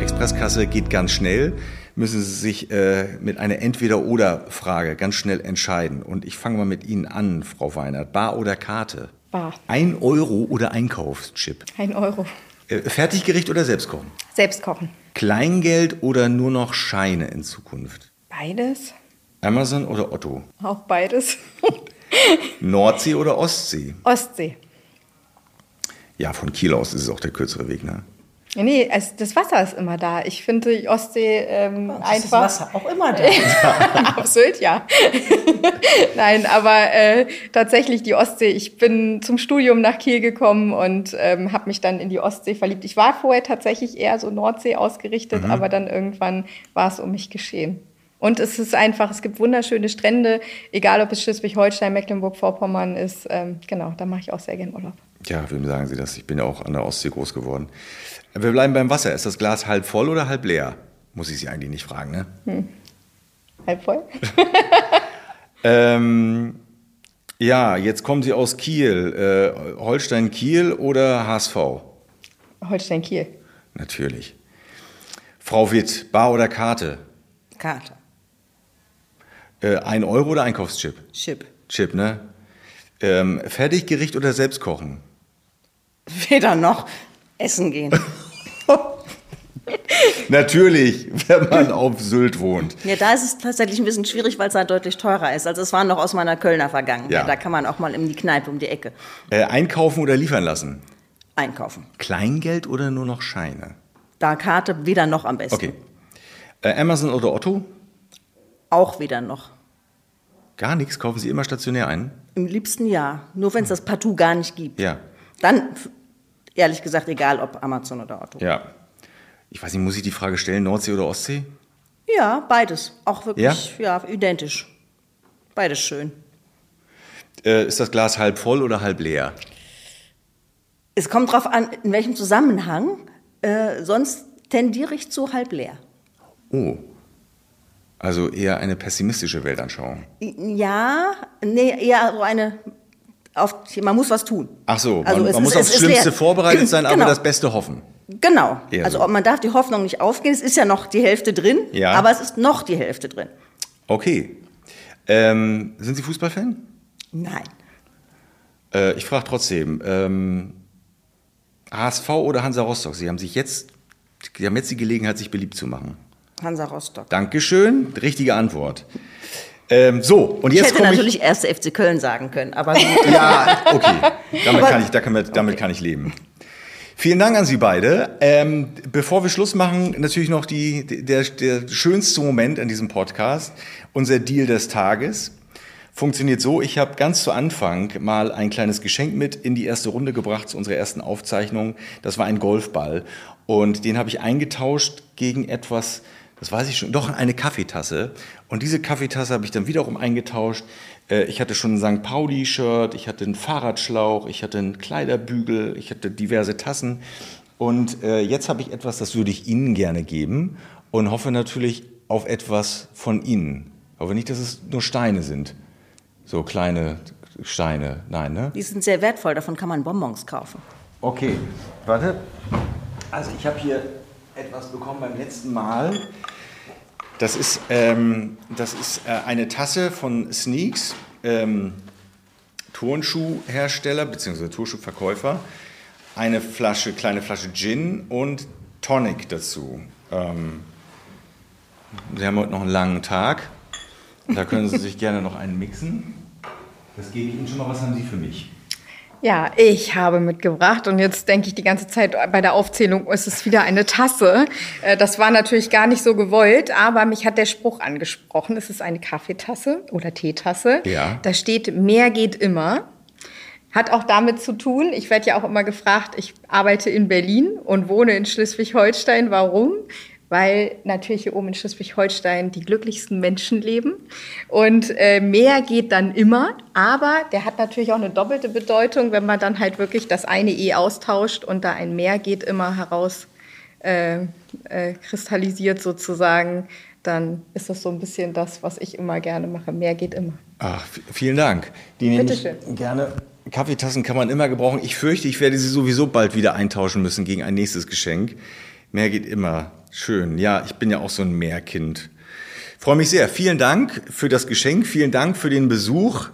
Expresskasse geht ganz schnell. Müssen Sie sich äh, mit einer Entweder-Oder-Frage ganz schnell entscheiden. Und ich fange mal mit Ihnen an, Frau Weinert. Bar oder Karte? Bar. Ein Euro oder Einkaufschip? Ein Euro. Äh, Fertiggericht oder Selbstkochen? Selbstkochen. Kleingeld oder nur noch Scheine in Zukunft? Beides. Amazon oder Otto? Auch beides. Nordsee oder Ostsee? Ostsee. Ja, von Kiel aus ist es auch der kürzere Weg, ne? Nee, es, das Wasser ist immer da. Ich finde die Ostsee ähm, Das einfach. ist Wasser auch immer da. Sylt, ja. Nein, aber äh, tatsächlich die Ostsee. Ich bin zum Studium nach Kiel gekommen und ähm, habe mich dann in die Ostsee verliebt. Ich war vorher tatsächlich eher so Nordsee ausgerichtet, aber dann irgendwann war es um mich geschehen. Und es ist einfach, es gibt wunderschöne Strände, egal ob es Schleswig-Holstein, Mecklenburg-Vorpommern ist. Ähm, genau, da mache ich auch sehr gern Urlaub. Ja, wem sagen Sie das? Ich bin ja auch an der Ostsee groß geworden. Wir bleiben beim Wasser. Ist das Glas halb voll oder halb leer? Muss ich Sie eigentlich nicht fragen, ne? Halb voll? Ähm, ja, jetzt kommen Sie aus Kiel. Äh, Holstein-Kiel oder HSV? Holstein-Kiel. Natürlich. Frau Witt, Bar oder Karte? Karte. Äh, ein Euro oder Einkaufschip? Chip. Chip, ne? Ähm, Fertiggericht oder selbst kochen? Weder noch essen gehen. Natürlich, wenn man auf Sylt wohnt. Ja, da ist es tatsächlich ein bisschen schwierig, weil es da deutlich teurer ist. Also es war noch aus meiner Kölner Vergangenheit. Ja. Da kann man auch mal in die Kneipe um die Ecke Äh, einkaufen oder liefern lassen? einkaufen. Kleingeld oder nur noch Scheine? Da Karte weder noch am besten. Okay. Äh, Amazon oder Otto? Auch weder noch. Gar nichts, kaufen Sie immer stationär ein? Im liebsten ja. Nur wenn es das partout gar nicht gibt. Ja. Dann, ehrlich gesagt, egal ob Amazon oder Otto. Ja. Ich weiß nicht, muss ich die Frage stellen, Nordsee oder Ostsee? Ja, beides. Auch wirklich, ja, identisch. Beides schön. Äh, ist das Glas halb voll oder halb leer? Es kommt drauf an, in welchem Zusammenhang. Äh, sonst tendiere ich zu halb leer. Oh. Also eher eine pessimistische Weltanschauung. Ja, nee, eher so eine. Auf, man muss was tun. Ach so, man, Also man ist- muss es aufs ist Schlimmste leer. vorbereitet sein, aber Genau. das Beste hoffen. Genau. Eher also so. man darf die Hoffnung nicht aufgehen. Es ist ja noch die Hälfte drin, Ja. aber es ist noch die Hälfte drin. Okay. Ähm, sind Sie Fußballfan? Nein. Äh, ich frage trotzdem, ähm, HSV oder Hansa Rostock? Sie haben sich jetzt, Sie haben jetzt die Gelegenheit, sich beliebt zu machen. Hansa Rostock. Dankeschön, richtige Antwort. Ähm, so, und Ich jetzt hätte komme ich... natürlich erste FC Köln sagen können, aber. Ja, okay. Damit Aber- kann ich, da kann, man- damit kann ich leben. Vielen Dank an Sie beide. Ähm, bevor wir Schluss machen, natürlich noch die, der, der schönste Moment an diesem Podcast, unser Deal des Tages. Funktioniert so, ich habe ganz zu Anfang mal ein kleines Geschenk mit in die erste Runde gebracht zu unserer ersten Aufzeichnung. Das war ein Golfball und den habe ich eingetauscht gegen etwas, das weiß ich schon, doch eine Kaffeetasse. Und diese Kaffeetasse habe ich dann wiederum eingetauscht. Äh, Ich hatte schon ein St. Pauli-Shirt, ich hatte einen Fahrradschlauch, ich hatte einen Kleiderbügel, ich hatte diverse Tassen. Und äh, jetzt habe ich etwas, das würde ich Ihnen gerne geben und hoffe natürlich auf etwas von Ihnen. Aber nicht, dass es nur Steine sind. So kleine Steine. Nein, ne? Die sind sehr wertvoll, davon kann man Bonbons kaufen. Okay, warte. Also ich habe hier etwas bekommen beim letzten Mal. Das ist, ähm, das ist äh, eine Tasse von Sneaks, ähm, Turnschuhhersteller bzw. Turnschuhverkäufer. Eine Flasche, kleine Flasche Gin und Tonic dazu. Ähm, Sie haben heute noch einen langen Tag. Da können Sie sich gerne noch einen mixen. Das gebe ich Ihnen schon mal. Was haben Sie für mich? Ja, ich habe mitgebracht und jetzt denke ich die ganze Zeit bei der Aufzählung, ist es wieder eine Tasse. Äh, Das war natürlich gar nicht so gewollt, aber mich hat der Spruch angesprochen. Es ist eine Kaffeetasse oder Teetasse. Ja. Da steht, mehr geht immer. Hat auch damit zu tun, ich werde ja auch immer gefragt, ich arbeite in Berlin und wohne in Schleswig-Holstein. Warum? Weil natürlich hier oben in Schleswig-Holstein die glücklichsten Menschen leben. Und äh, mehr geht dann immer, aber der hat natürlich auch eine doppelte Bedeutung, wenn man dann halt wirklich das eine E austauscht und da ein Mehr geht immer heraus äh, äh, kristallisiert sozusagen, dann ist das so ein bisschen das, was ich immer gerne mache. Mehr geht immer. Ach, vielen Dank. Die nehme ich gerne. Kaffeetassen kann man immer gebrauchen. Ich fürchte, ich werde sie sowieso bald wieder eintauschen müssen gegen ein nächstes Geschenk. Mehr geht immer. Schön. Ja, ich bin ja auch so ein Meerkind. Freue mich sehr. Vielen Dank für das Geschenk. Vielen Dank für den Besuch.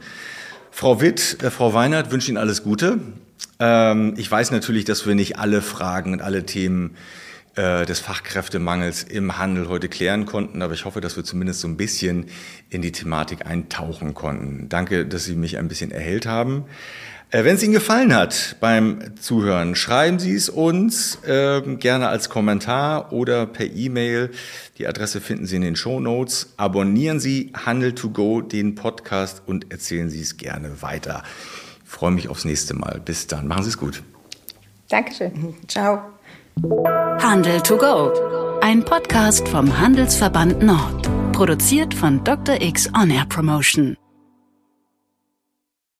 Frau Witt, äh, Frau Weinert, wünsche Ihnen alles Gute. Ähm, ich weiß natürlich, dass wir nicht alle Fragen und alle Themen äh, des Fachkräftemangels im Handel heute klären konnten. Aber ich hoffe, dass wir zumindest so ein bisschen in die Thematik eintauchen konnten. Danke, dass Sie mich ein bisschen erhellt haben. Äh, wenn es Ihnen gefallen hat beim Zuhören, schreiben Sie es uns äh, gerne als Kommentar oder per E-Mail. Die Adresse finden Sie in den Show Notes. Abonnieren Sie Handel to Go, den Podcast, und erzählen Sie es gerne weiter. Ich freue mich aufs nächste Mal. Bis dann. Machen Sie es gut. Dankeschön. Ciao. Handel to go. Ein Podcast vom Handelsverband Nord. Produziert von Dr. X On Air Promotion.